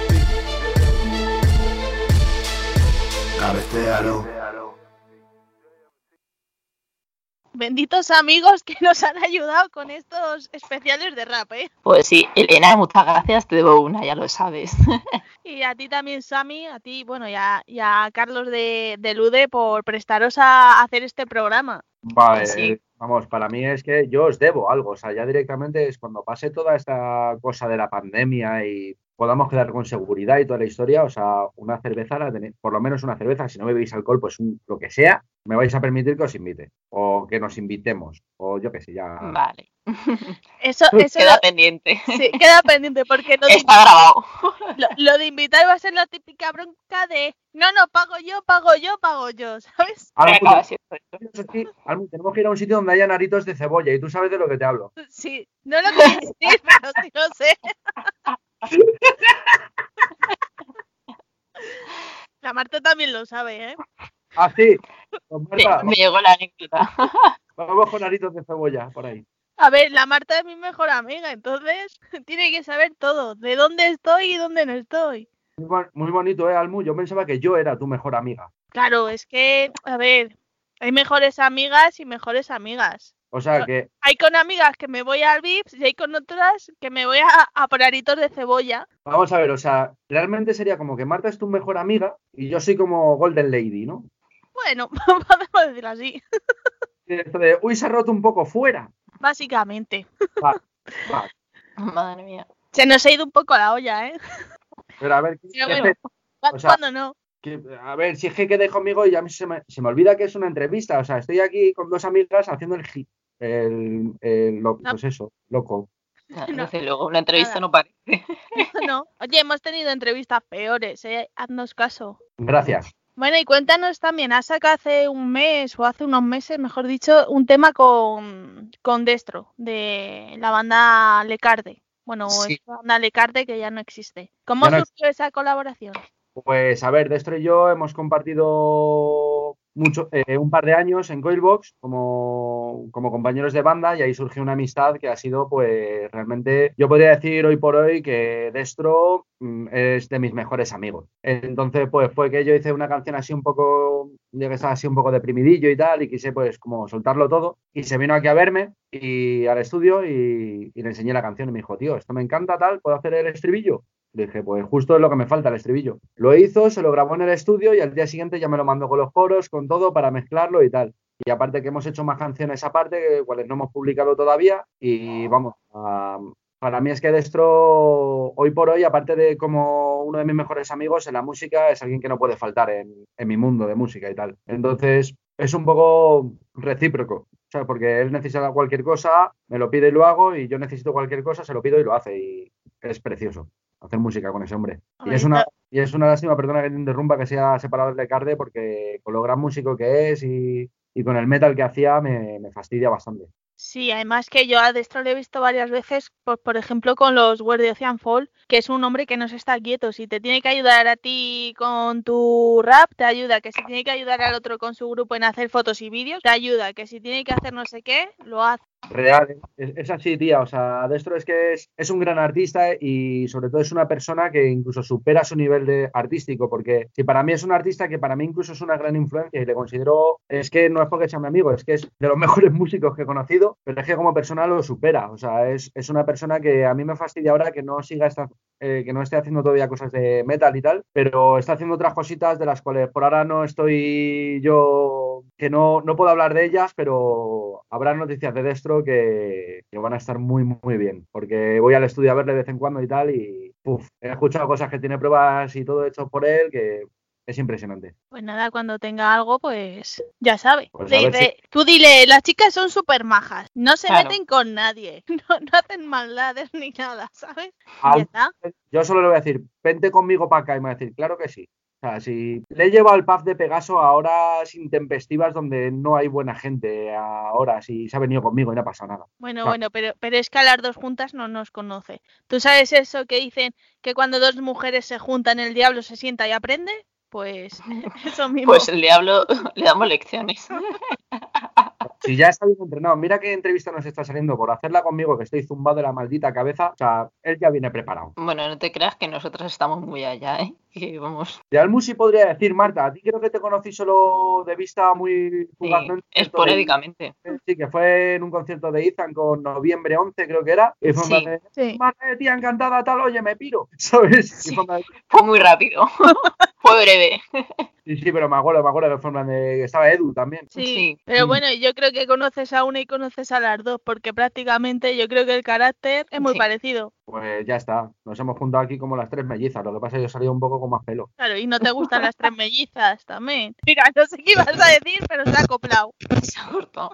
[SPEAKER 2] Benditos amigos que nos han ayudado con estos especiales de rap, ¿eh?
[SPEAKER 1] Pues sí, Elena, muchas gracias, te debo una, ya lo sabes.
[SPEAKER 2] Y a ti también, Sami, a ti, bueno, y a, y a Carlos de, de Lude por prestaros a hacer este programa.
[SPEAKER 4] Vale,
[SPEAKER 1] Sí.
[SPEAKER 4] vamos, para mí es que yo os debo algo, o sea, ya directamente es cuando pase toda esta cosa de la pandemia y podamos quedar con seguridad y toda la historia, o sea, una cerveza, la tenéis- por lo menos una cerveza, si no bebéis alcohol, pues un- lo que sea, me vais a permitir que os invite, o que nos invitemos, o yo que sé, ya...
[SPEAKER 1] Vale,
[SPEAKER 2] Eso, eso
[SPEAKER 1] queda pendiente.
[SPEAKER 2] sí, queda pendiente porque lo de,
[SPEAKER 1] Está grabado.
[SPEAKER 2] lo, lo de invitar va a ser la típica bronca de no, no, pago yo, pago yo, pago yo, ¿sabes?
[SPEAKER 4] Almu, sí, Almu, tenemos que ir a un sitio donde haya naritos de cebolla y tú sabes de lo que te hablo.
[SPEAKER 2] Sí, no lo quería decir, pero sí lo sé. La Marta también lo sabe, ¿eh?
[SPEAKER 4] Ah, sí, pues
[SPEAKER 1] Sí, me llegó la anécdota.
[SPEAKER 4] vamos con naritos de cebolla por ahí.
[SPEAKER 2] A ver, la Marta es mi mejor amiga, entonces tiene que saber todo, de dónde estoy y dónde no estoy.
[SPEAKER 4] Muy bonito, ¿eh, Almu? Yo pensaba que yo era tu mejor amiga.
[SPEAKER 2] Claro, es que, a ver, hay mejores amigas y mejores amigas.
[SPEAKER 4] O sea que,
[SPEAKER 2] Hay con amigas que me voy al Vips y hay con otras que me voy a, a por aritos de cebolla.
[SPEAKER 4] vamos a ver, o sea, realmente sería como que Marta es tu mejor amiga y yo soy como Golden Lady, ¿no?
[SPEAKER 2] Bueno, podemos decirlo así,
[SPEAKER 4] Esto de, uy, se ha roto un poco fuera.
[SPEAKER 2] básicamente.
[SPEAKER 4] Va,
[SPEAKER 1] Madre mía.
[SPEAKER 2] Se nos ha ido un poco la olla, ¿eh?
[SPEAKER 4] pero a ver, ¿qué-
[SPEAKER 2] Pero
[SPEAKER 4] qué
[SPEAKER 2] bueno,
[SPEAKER 4] hace- O sea-
[SPEAKER 2] ¿cuándo no?
[SPEAKER 4] que- a ver, si es que quedé conmigo y ya se, me, se me olvida que es una entrevista. O sea, estoy aquí con dos amigas haciendo el hit. El, el lo-
[SPEAKER 2] No.
[SPEAKER 4] pues eso, loco.
[SPEAKER 2] No.
[SPEAKER 1] Desde luego, una entrevista
[SPEAKER 2] Nada.
[SPEAKER 1] no parece.
[SPEAKER 2] No. Oye, hemos tenido entrevistas peores, ¿eh? Haznos caso.
[SPEAKER 4] Gracias.
[SPEAKER 2] Bueno, y cuéntanos también, has sacado hace un mes o hace unos meses, mejor dicho, un tema con, con Destro, de la banda Lecarde. Bueno,
[SPEAKER 4] Sí.
[SPEAKER 2] es la banda Lecarde que ya no existe. ¿Cómo
[SPEAKER 4] no
[SPEAKER 2] surgió esa colaboración?
[SPEAKER 4] Pues a ver, Destro y yo hemos compartido mucho, eh, un par de años en Coilbox como, como compañeros de banda y ahí surgió una amistad que ha sido pues realmente, yo podría decir hoy por hoy que Destro mm, es de mis mejores amigos. Entonces pues fue que yo hice una canción así un poco, yo que estaba así un poco deprimidillo y tal y quise pues como soltarlo todo y se vino aquí a verme y al estudio y, y le enseñé la canción y me dijo, tío, esto me encanta tal, ¿puedo hacer el estribillo? Dije, pues justo es lo que me falta, el estribillo. Lo hizo, se lo grabó en el estudio y al día siguiente ya me lo mandó con los coros, con todo, para mezclarlo y tal. Y aparte que hemos hecho más canciones aparte, cuales no hemos publicado todavía. Y vamos, para mí es que Destro, hoy por hoy, aparte de como uno de mis mejores amigos en la música, es alguien que no puede faltar en, en mi mundo de música y tal. Entonces, es un poco recíproco. O sea, porque él necesita cualquier cosa, me lo pide y lo hago, y yo necesito cualquier cosa, se lo pido y lo hace. Y es precioso hacer música con ese hombre. Y es una, y es una lástima, perdona que te interrumpa, que sea separado de Carde, porque con lo gran músico que es y, y con el metal que hacía me, me fastidia bastante.
[SPEAKER 2] Sí, además que yo a Destro le he visto varias veces, por, por ejemplo, con los Word de Ocean Fall, que es un hombre que no se está quieto. Si te tiene que ayudar a ti con tu rap, te ayuda. Que si tiene que ayudar al otro con su grupo en hacer fotos y vídeos, te ayuda. Que si tiene que hacer no sé qué, lo hace.
[SPEAKER 4] Real, es, es así, tía. O sea, Destro es que es, es un gran artista y sobre todo es una persona que incluso supera su nivel de artístico, porque si para mí es un artista que para mí incluso es una gran influencia y le considero, es que no es porque sea mi amigo, es que es de los mejores músicos que he conocido, pero es que como persona lo supera. O sea, es, es una persona que a mí me fastidia ahora que no siga esta, eh, que no esté haciendo todavía cosas de metal y tal, pero está haciendo otras cositas de las cuales por ahora no estoy yo, que no, no puedo hablar de ellas, pero habrá noticias de Destro que, que van a estar muy, muy bien, porque voy al estudio a verle de vez en cuando y tal, y uf, he escuchado cosas que tiene pruebas y todo hecho por él, que es impresionante.
[SPEAKER 2] Pues nada, cuando tenga algo, pues ya sabe.
[SPEAKER 4] Pues
[SPEAKER 2] Tú dile, las chicas son súper majas, no se
[SPEAKER 1] Claro.
[SPEAKER 2] meten con nadie, no, no hacen maldades ni nada, ¿sabes? Y
[SPEAKER 4] Al-
[SPEAKER 2] ya está.
[SPEAKER 4] yo solo le voy a decir, vente conmigo para acá, y me va a decir, claro que sí. O sea, si le he llevado al pub de Pegaso a horas intempestivas donde no hay buena gente, a horas, y se ha venido conmigo y no ha pasado nada.
[SPEAKER 2] Bueno, bueno, pero, pero es que a las dos juntas no nos conoce. ¿Tú sabes eso que dicen que cuando dos mujeres se juntan el diablo se sienta y aprende? Pues eso mismo.
[SPEAKER 1] Pues el diablo le damos lecciones.
[SPEAKER 4] Si ya está bien entrenado, mira qué entrevista nos está saliendo por hacerla conmigo, que estoy zumbado de la maldita cabeza. O sea, él ya viene preparado.
[SPEAKER 1] Bueno, no te creas que nosotros estamos muy allá, ¿eh? Que vamos.
[SPEAKER 4] De Almusi podría decir, Marta, a ti creo que te conocí solo de vista muy
[SPEAKER 1] Sí,
[SPEAKER 4] fugazmente.
[SPEAKER 1] esporádicamente.
[SPEAKER 4] Sí, que fue en un concierto de Ethan con noviembre 11, creo que era. Y fue
[SPEAKER 1] Sí.
[SPEAKER 4] de,
[SPEAKER 2] Sí.
[SPEAKER 4] Marta, tía, encantada, tal, oye, me piro. ¿Sabes?
[SPEAKER 1] Sí.
[SPEAKER 4] de,
[SPEAKER 1] Fue muy rápido. Fue breve.
[SPEAKER 4] sí, sí, pero me acuerdo, me acuerdo que fue en plan de que estaba Edu también.
[SPEAKER 2] Sí,
[SPEAKER 1] Sí.
[SPEAKER 2] pero
[SPEAKER 4] Mm.
[SPEAKER 2] bueno, yo creo que conoces a una y conoces a las dos, porque prácticamente yo creo que el carácter es muy
[SPEAKER 1] Sí.
[SPEAKER 2] parecido.
[SPEAKER 4] Pues ya está. Nos hemos juntado aquí como las tres mellizas. Lo que pasa es que yo salí un poco con más pelo.
[SPEAKER 2] Claro, y no te gustan las tres mellizas también. Mira, no sé qué ibas a decir, pero se ha acoplado.
[SPEAKER 1] Se ha cortado.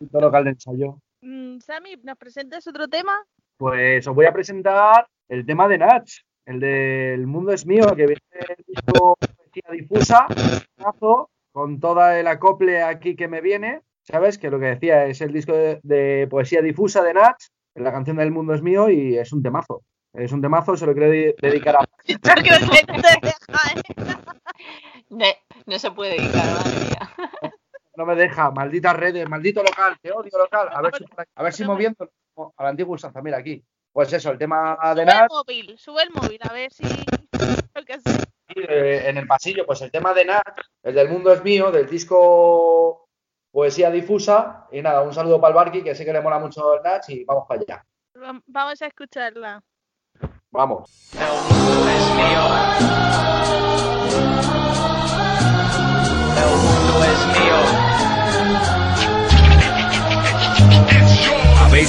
[SPEAKER 4] Y todo lo que al de ensayo.
[SPEAKER 2] Mm, Sammy, ¿nos presentas otro tema?
[SPEAKER 4] Pues os voy a presentar el tema de Natch, el del Mundo es mío, que viene el disco Poesía Difusa, con toda el acople aquí que me viene, ¿sabes? Que lo que decía es el disco de, de Poesía Difusa de Natch, la canción del Mundo es mío y es un temazo. Es un temazo, se lo quiero de- dedicar a...
[SPEAKER 2] No.
[SPEAKER 1] No, se puede dedicar, madre mía.
[SPEAKER 4] No me deja, malditas redes, maldito local, te odio local. A ver si, a ver si moviendo a la antigua usanza, mira aquí. Pues eso, el tema de
[SPEAKER 2] Sube el
[SPEAKER 4] Natch.
[SPEAKER 2] móvil, sube el móvil, a ver si...
[SPEAKER 4] Eh, en el pasillo, pues el tema de Nat, el del mundo es mío, del disco Poesía Difusa. Y nada, un saludo para el Barqui, que sé que le mola mucho el Nach y vamos para allá.
[SPEAKER 2] Va- Vamos a escucharla.
[SPEAKER 4] Vamos.
[SPEAKER 8] Habéis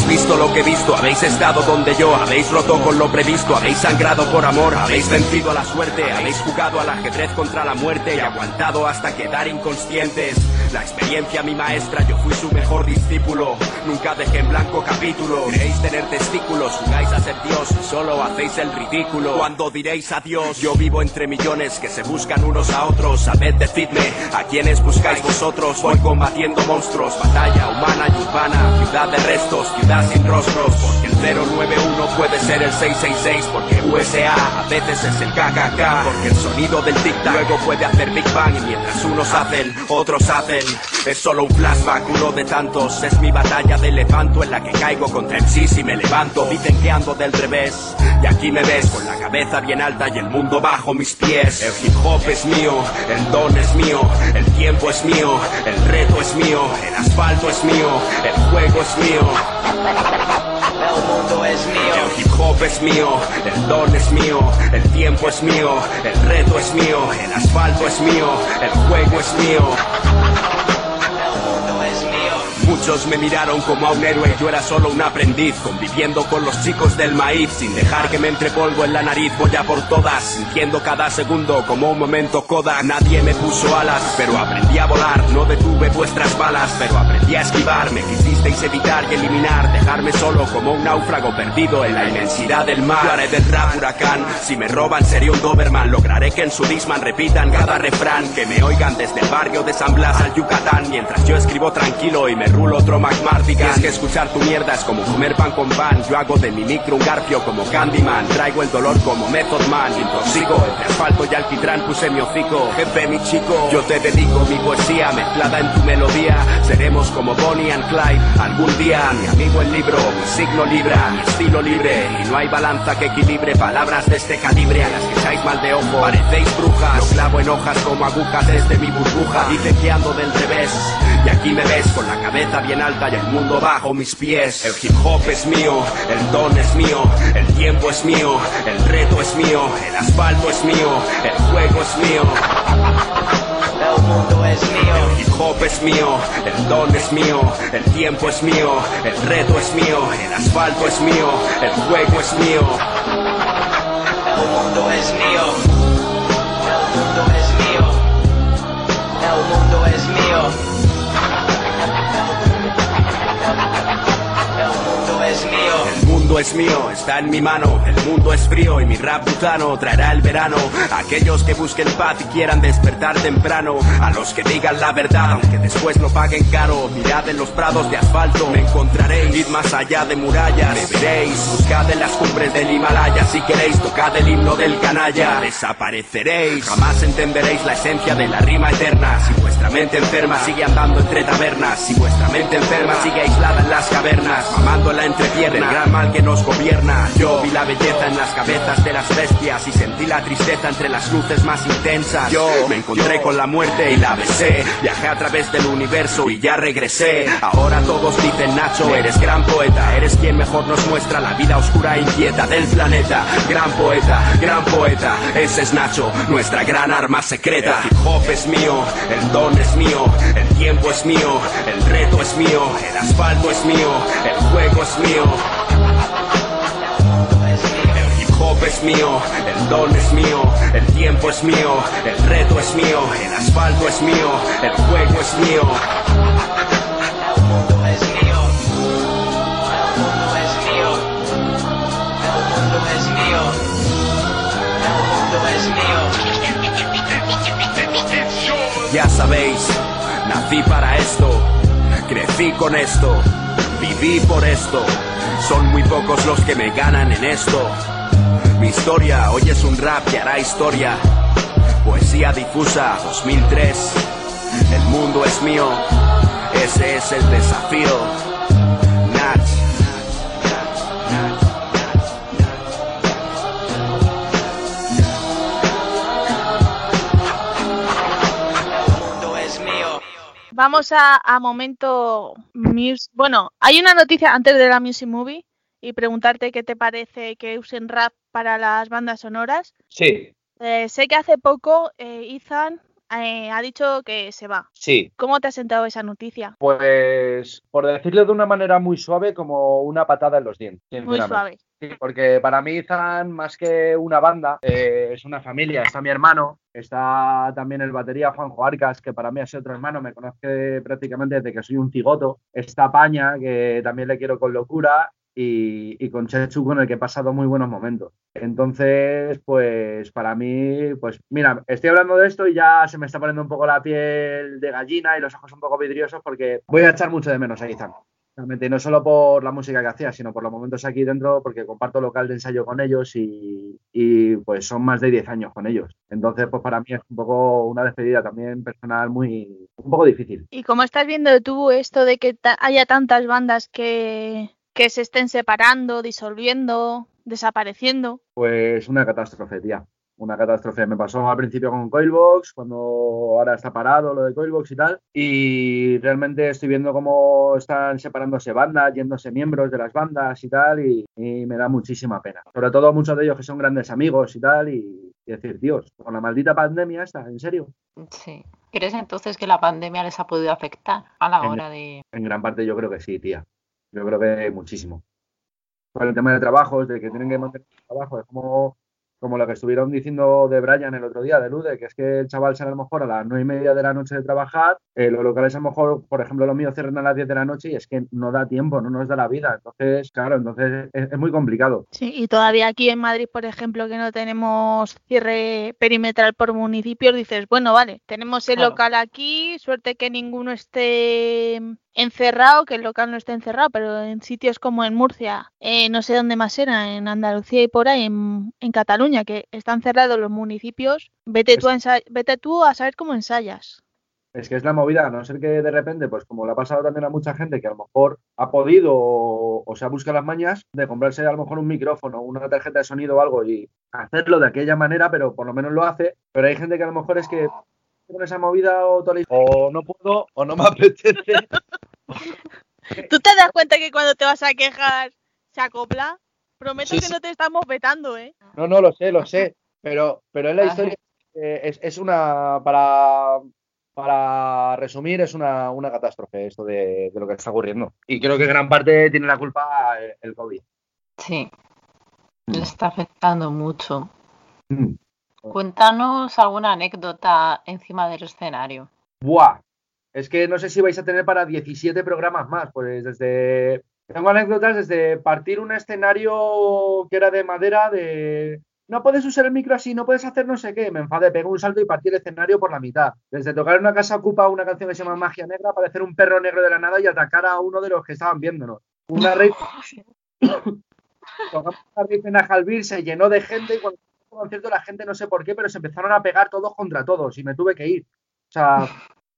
[SPEAKER 8] visto lo que he visto, habéis estado donde yo, habéis roto con lo previsto, habéis sangrado por amor, habéis vencido a la suerte, habéis jugado al ajedrez contra la muerte y aguantado hasta quedar inconscientes. La experiencia mi maestra, yo fui su mejor discípulo, nunca dejé en blanco capítulo. Queréis tener testículos, jugáis a ser Dios y solo hacéis el ridículo. Cuando diréis adiós, yo vivo entre millones que se buscan unos a otros. Sabed, decidme, ¿a quiénes buscáis vosotros? Voy combatiendo monstruos, batalla humana y urbana, ciudad de restos, ciudad sin rostros. Porque el 091 puede ser el 666, porque USA a veces es el KKK. Porque el sonido del tic-tac luego puede hacer Big Bang y mientras unos hacen, otros hacen. Es solo un flashback, uno de tantos. Es mi batalla de levanto en la que caigo contra MCs y me levanto. Dicen que ando del revés. Y aquí me ves con la cabeza bien alta y el mundo bajo mis pies. El hip hop es mío, el don es mío, el tiempo es mío, el reto es mío, el asfalto es mío, el juego es mío. El mundo es mío. El hip hop es mío, el don es mío, el tiempo es mío, el reto es mío, el asfalto es mío, el juego es mío. Muchos me miraron como a un héroe, yo era solo un aprendiz, conviviendo con los chicos del maíz, sin dejar que me entre polvo en la nariz, voy a por todas, sintiendo cada segundo como un momento coda. Nadie me puso alas, pero aprendí a volar, no detuve vuestras balas, pero aprendí a esquivar, me quisisteis evitar y eliminar, dejarme solo como un náufrago perdido en la inmensidad del mar. Yo del rap huracán, si me roban sería un Doberman, lograré que en su Disman repitan cada refrán, que me oigan desde el barrio de San Blas al Yucatán, mientras yo escribo tranquilo y me rulo otro McMartigan. Es que escuchar tu mierda es como comer pan con pan, yo hago de mi micro un garfio como Candyman, traigo el dolor como Method Man, intoxico, entre asfalto y alquitrán puse mi hocico, jefe mi chico, yo te dedico mi poesía mezclada en tu melodía, seremos como Bonnie and Clyde, algún día mi amigo el libro, mi signo libra, mi estilo libre, y no hay balanza que equilibre palabras de este calibre a las que echáis mal de ojo, parecéis brujas, lo clavo en hojas como agujas desde mi burbuja, dicen que ando del revés, y aquí me ves con la cabeza bien alta y el mundo bajo mis pies. El hip hop es mío, el don es mío, el tiempo es mío, el reto es mío, el asfalto es mío, el juego es mío. El mundo es mío. El hip hop es mío, el don es mío, el tiempo es mío, el reto es mío, el asfalto es mío, el juego es mío. El mundo es mío. El mundo es mío. El mundo es mío. Mundo es mío. El mundo es mío, está en mi mano. El mundo es frío y mi rap butano traerá el verano. Aquellos que busquen paz y quieran despertar temprano. A los que digan la verdad, aunque después lo paguen caro. Mirad en los prados de asfalto, me encontraréis. Id más allá de murallas, me veréis. Buscad en las cumbres del Himalaya. Si queréis, tocad el himno del canalla. Desapareceréis, jamás entenderéis la esencia de la rima eterna. Si vuestra mente enferma sigue andando entre tabernas. Si vuestra mente enferma sigue aislada en las cavernas. Mamando en la entrepierna, el gran mal que nos gobierna. Yo vi la belleza en las cabezas de las bestias y sentí la tristeza entre las luces más intensas. Yo me encontré con la muerte y la besé. Viajé a través del universo y ya regresé. Ahora todos dicen Nacho, eres gran poeta. Eres quien mejor nos muestra la vida oscura e inquieta del planeta. Gran poeta, gran poeta. Ese es Nacho, nuestra gran arma secreta. El hip hop es mío, el don es mío, el tiempo es mío, el reto es mío, el asfalto es mío, el juego es mío. Es mío, el don es mío, el tiempo es mío, el reto es mío, el asfalto es mío, el juego es mío. El mundo es mío. Ya sabéis, nací para esto, crecí con esto, viví por esto. Son muy pocos los que me ganan en esto. Mi historia hoy es un rap que hará historia. Poesía difusa 2003. El mundo es mío, ese es el desafío. Natch.
[SPEAKER 2] Vamos a momento. Bueno, hay una noticia antes de la Music Movie y preguntarte qué te parece que usen rap para las bandas sonoras.
[SPEAKER 4] Sí,
[SPEAKER 2] Eh, sé que hace poco eh, Ethan eh, ha dicho que se va.
[SPEAKER 4] sí.
[SPEAKER 2] ¿Cómo te ha sentado esa noticia?
[SPEAKER 4] Pues, por decirlo de una manera muy suave, como una patada en los dientes.
[SPEAKER 2] Muy suave.
[SPEAKER 4] Sí, porque para mí Zan, más que una banda, eh, es una familia. Está mi hermano, está también el batería Juanjo Arcas, que para mí es otro hermano, me conoce prácticamente desde que soy un cigoto. Está Paña, que también le quiero con locura. Y, con Chechu, con el que he pasado muy buenos momentos. Entonces, pues para mí, pues mira, estoy hablando de esto y ya se me está poniendo un poco la piel de gallina y los ojos un poco vidriosos porque voy a echar mucho de menos a Izan. Realmente, no solo por la música que hacía, sino por los momentos aquí dentro, porque comparto local de ensayo con ellos y, pues son más de 10 años con ellos. Entonces, pues para mí es un poco una despedida también personal muy, un poco difícil.
[SPEAKER 2] ¿Y cómo estás viendo tú esto de que haya tantas bandas que, que se estén separando, disolviendo, desapareciendo?
[SPEAKER 4] Pues una catástrofe, tía. Una catástrofe. Me pasó al principio con Coilbox, cuando ahora está parado lo de Coilbox y tal. Y realmente estoy viendo cómo están separándose bandas, yéndose miembros de las bandas y tal. Y, y me da muchísima pena. Sobre todo muchos de ellos que son grandes amigos y tal. Y, y decir, Dios, con la maldita pandemia esta, ¿en serio?
[SPEAKER 1] Sí. ¿Crees entonces que la pandemia les ha podido afectar a la
[SPEAKER 4] En-
[SPEAKER 1] hora de...
[SPEAKER 4] En gran parte yo creo que sí, tía. Yo creo que muchísimo. Con el tema de trabajos, de que tienen que mantener el trabajo, es como, como lo que estuvieron diciendo de Brian el otro día, de Lude, que es que el chaval sale a lo mejor a las nueve y media de la noche de trabajar, eh, los locales a lo mejor, por ejemplo, los míos cierran a las 10 de la noche y es que no da tiempo, no nos da la vida. Entonces, claro, entonces es, es muy complicado.
[SPEAKER 2] Sí, y todavía aquí en Madrid, por ejemplo, que no tenemos cierre perimetral por municipios, dices, bueno, vale, tenemos el
[SPEAKER 1] Claro.
[SPEAKER 2] local aquí, suerte que ninguno esté encerrado, que el local no esté encerrado, pero en sitios como en Murcia, eh, no sé dónde más era, en Andalucía y por ahí, en, en Cataluña, que están cerrados los municipios, vete tú, a ensa- vete tú a saber cómo ensayas.
[SPEAKER 4] Es que es la movida, a no ser que de repente, pues como le ha pasado también a mucha gente que a lo mejor ha podido o, o se ha buscado las mañas de comprarse a lo mejor un micrófono, una tarjeta de sonido o algo y hacerlo de aquella manera, pero por lo menos lo hace. Pero hay gente que a lo mejor es que con esa movida o, o no puedo o no me apetece.
[SPEAKER 2] ¿Tú te das cuenta que cuando te vas a quejar se acopla? Prometo
[SPEAKER 4] Sí,
[SPEAKER 2] que
[SPEAKER 4] sí.
[SPEAKER 2] no te estamos vetando, ¿eh?
[SPEAKER 4] No, no, lo sé, lo sé. Pero, pero es la
[SPEAKER 1] Vale.
[SPEAKER 4] historia. eh, es, es una. Para, para resumir, es una, una catástrofe esto de, de lo que está ocurriendo. Y creo que gran parte tiene la culpa el, el COVID.
[SPEAKER 1] Sí. Les está afectando mucho.
[SPEAKER 4] Mm.
[SPEAKER 1] Cuéntanos alguna anécdota encima del escenario.
[SPEAKER 4] Buah. Es que no sé si vais a tener para 17 programas más. Pues desde. Tengo anécdotas desde partir un escenario que era de madera, de. No puedes usar el micro así, no puedes hacer no sé qué. Me enfadé, pegué un salto y partí el escenario por la mitad. Desde tocar en una casa ocupa una canción que se llama Magia Negra, aparecer un perro negro de la nada y atacar a uno de los que estaban viéndonos. Una rey. Tocamos una rave en Ajalbir, se llenó de gente y cuando concierto la gente no sé por qué, pero se empezaron a pegar todos contra todos y me tuve que ir. O sea,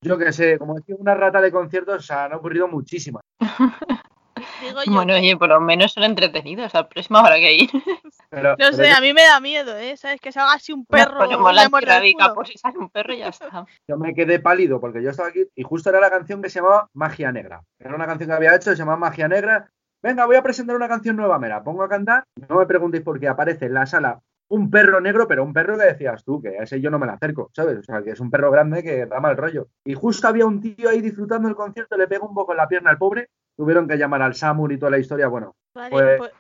[SPEAKER 4] yo qué sé, como decía una rata de conciertos, o sea, han ocurrido muchísimas.
[SPEAKER 2] Digo yo.
[SPEAKER 1] Bueno, oye, por lo menos son entretenidos. La próxima habrá que ir.
[SPEAKER 4] Pero,
[SPEAKER 2] No sé, a mí me da miedo, ¿eh? ¿Sabes? Que salga así un perro y
[SPEAKER 1] la
[SPEAKER 2] culo.
[SPEAKER 1] por si sale un perro y ya está.
[SPEAKER 4] yo me quedé pálido porque yo estaba aquí y justo era la canción que se llamaba Magia Negra. Era una canción que había hecho, se llamaba Magia Negra. Venga, voy a presentar una canción nueva, me la pongo a cantar. No me preguntéis por qué aparece en la sala un perro negro, pero un perro que decías tú, que a ese yo no me la acerco, ¿sabes? O sea, que es un perro grande que da mal rollo. Y justo había un tío ahí disfrutando del concierto, le pega un poco en la pierna al pobre. Tuvieron que llamar al SAMUR y toda la historia. Bueno,
[SPEAKER 2] Vale,
[SPEAKER 4] Pues-
[SPEAKER 2] pues,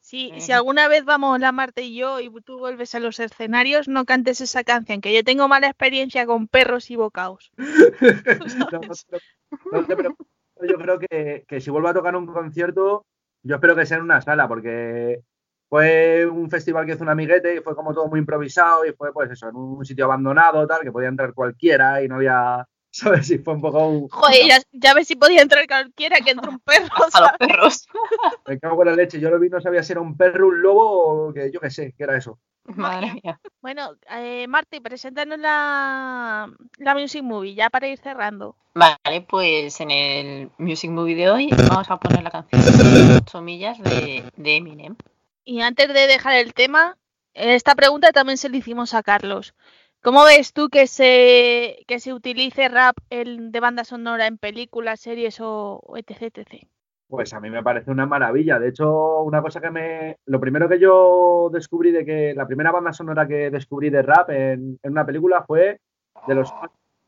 [SPEAKER 2] si, si alguna vez vamos la Marta y yo y tú vuelves a los escenarios, no cantes esa canción, que yo tengo mala experiencia con perros y bocaos.
[SPEAKER 4] no, no no yo creo que, que si vuelvo a tocar un concierto, yo espero que sea en una sala, porque fue un festival que hizo un amiguete y fue como todo muy improvisado y fue pues eso, en un sitio abandonado, tal, que podía entrar cualquiera y no había, ¿sabes? Y fue un poco un...
[SPEAKER 2] Joder, ya, ya ves si podía entrar cualquiera que entre un perro.
[SPEAKER 1] A los perros.
[SPEAKER 4] Me cago en la leche, yo lo vi, no sabía si era un perro, un lobo o que yo qué sé, que era eso.
[SPEAKER 1] Madre mía.
[SPEAKER 2] Bueno, eh, Marta, preséntanos la, la Music Movie, ya para ir cerrando.
[SPEAKER 1] Vale, pues en el Music Movie de hoy vamos a poner la canción 8 millas de, de Eminem.
[SPEAKER 2] Y antes de dejar el tema, esta pregunta también se la hicimos a Carlos. ¿Cómo ves tú que se, que se utilice rap el, de banda sonora en películas, series o, o etc, etc?
[SPEAKER 4] Pues a mí me parece una maravilla. De hecho, una cosa que me. Lo primero que yo descubrí de que. La primera banda sonora que descubrí de rap en, en una película fue de los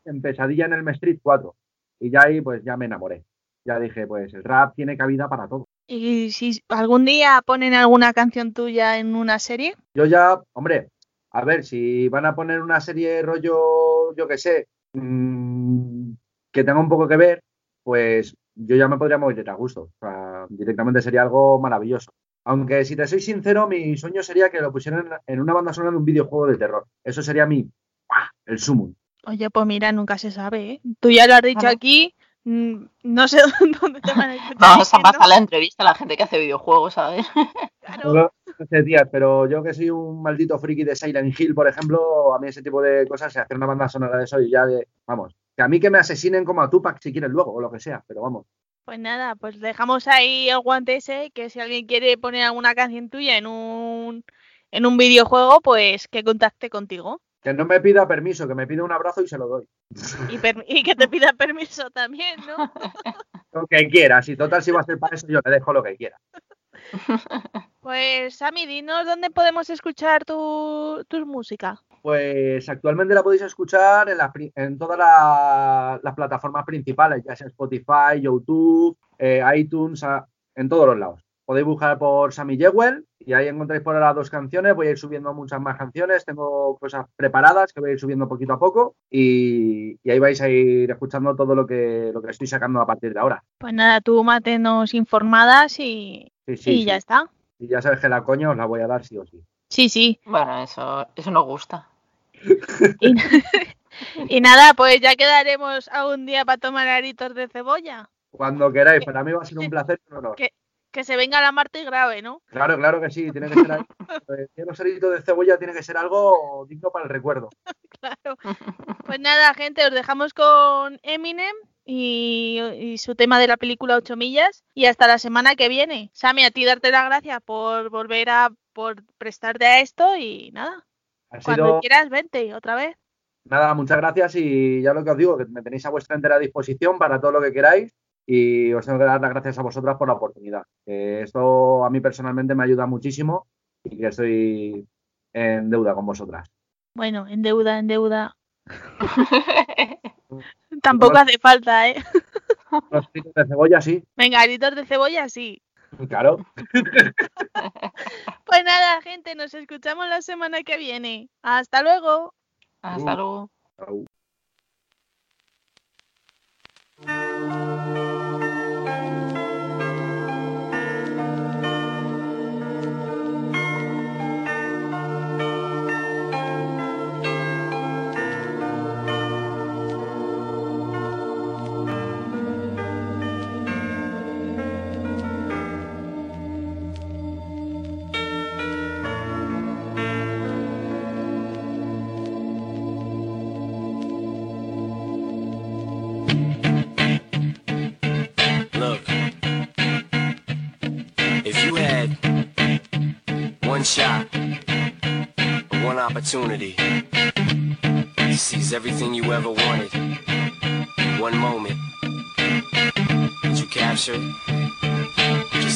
[SPEAKER 4] en Pesadilla en el Street 4. Y ya ahí, pues ya me enamoré. Ya dije, pues el rap tiene cabida para todo.
[SPEAKER 2] ¿Y si algún día ponen alguna canción tuya en una serie?
[SPEAKER 4] Yo ya, hombre, a ver, si van a poner una serie rollo, yo qué sé, mmm, que tenga un poco que ver, pues yo ya me podría mover a gusto. O sea, directamente sería algo maravilloso. Aunque si te soy sincero, mi sueño sería que lo pusieran en una banda sonora de un videojuego de terror. Eso sería mi ¡buah! el sumum.
[SPEAKER 2] Oye, pues mira, nunca se sabe, ¿eh? Tú ya lo has dicho aquí, mm, no sé dónde te van a escuchar
[SPEAKER 1] Vamos a pasar la entrevista a la gente que hace videojuegos, ¿sabes?
[SPEAKER 2] claro.
[SPEAKER 4] Pero yo que soy un maldito friki de Silent Hill, por ejemplo, a mí ese tipo de cosas, se hacer una banda sonora de eso y ya de, vamos, que a mí que me asesinen como a Tupac si quieren luego, o lo que sea, pero vamos.
[SPEAKER 2] Pues nada, pues dejamos ahí el guante ese, que si alguien quiere poner alguna canción tuya en un, en un videojuego, pues que contacte contigo.
[SPEAKER 4] Que no me pida permiso, que me pida un abrazo y se lo doy.
[SPEAKER 2] Y, per- y que te pida permiso también, ¿no?
[SPEAKER 4] Lo que quiera, si total si va a ser para eso, yo le dejo lo que quiera.
[SPEAKER 2] Pues Sammy, dinos dónde podemos escuchar tu, tu música.
[SPEAKER 4] Pues actualmente la podéis escuchar en, las pri- en todas la- las plataformas principales, ya sea Spotify, YouTube, eh, iTunes, a- en todos los lados. Podéis buscar por Sammy Jewell y ahí encontráis por ahora dos canciones. Voy a ir subiendo muchas más canciones. Tengo cosas preparadas que voy a ir subiendo poquito a poco y, y ahí vais a ir escuchando todo lo que, lo que estoy sacando a partir de ahora.
[SPEAKER 2] Pues nada, tú manténnos informadas y,
[SPEAKER 4] Sí, sí,
[SPEAKER 2] y
[SPEAKER 4] sí.
[SPEAKER 2] ya está.
[SPEAKER 4] Y ya sabes que la coña os la voy a dar sí o sí.
[SPEAKER 2] Sí, sí.
[SPEAKER 1] Bueno, eso, eso nos gusta.
[SPEAKER 2] Y, y nada, pues ya quedaremos algún día para tomar aritos de cebolla.
[SPEAKER 4] Cuando queráis, para mí va a ser un placer y un honor.
[SPEAKER 2] Que, que se venga la Marta y grave, ¿no?
[SPEAKER 4] Claro, claro que sí, tiene que ser algo. Los de cebolla tiene que ser algo digno para el recuerdo.
[SPEAKER 2] Claro. Pues nada, gente, os dejamos con Eminem y, y su tema de la película 8 millas. Y hasta la semana que viene. Sammy, a ti darte las gracias por volver a por prestarte a esto y nada.
[SPEAKER 4] Ha
[SPEAKER 2] Cuando
[SPEAKER 4] sido
[SPEAKER 2] quieras, vente otra vez.
[SPEAKER 4] nada, muchas gracias y ya lo que os digo, que me tenéis a vuestra entera disposición para todo lo que queráis y os tengo que dar las gracias a vosotras por la oportunidad. Esto a mí personalmente me ayuda muchísimo y que estoy en deuda con vosotras.
[SPEAKER 2] Bueno, en deuda, en deuda. Tampoco hace falta, ¿eh?
[SPEAKER 4] Los aritos de cebolla, sí,
[SPEAKER 2] Venga, aritos de cebolla, sí.
[SPEAKER 4] claro.
[SPEAKER 2] Pues nada, gente, nos escuchamos la semana que viene. Hasta luego.
[SPEAKER 1] Hasta
[SPEAKER 4] Uh.
[SPEAKER 1] luego.
[SPEAKER 9] One shot, one opportunity. Seize everything you ever wanted, one moment, did you capture it?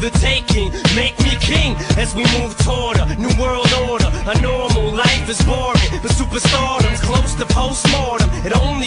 [SPEAKER 9] the taking. Make me king as we move toward a new world order. A normal life is boring, but superstardom's close to postmortem. It only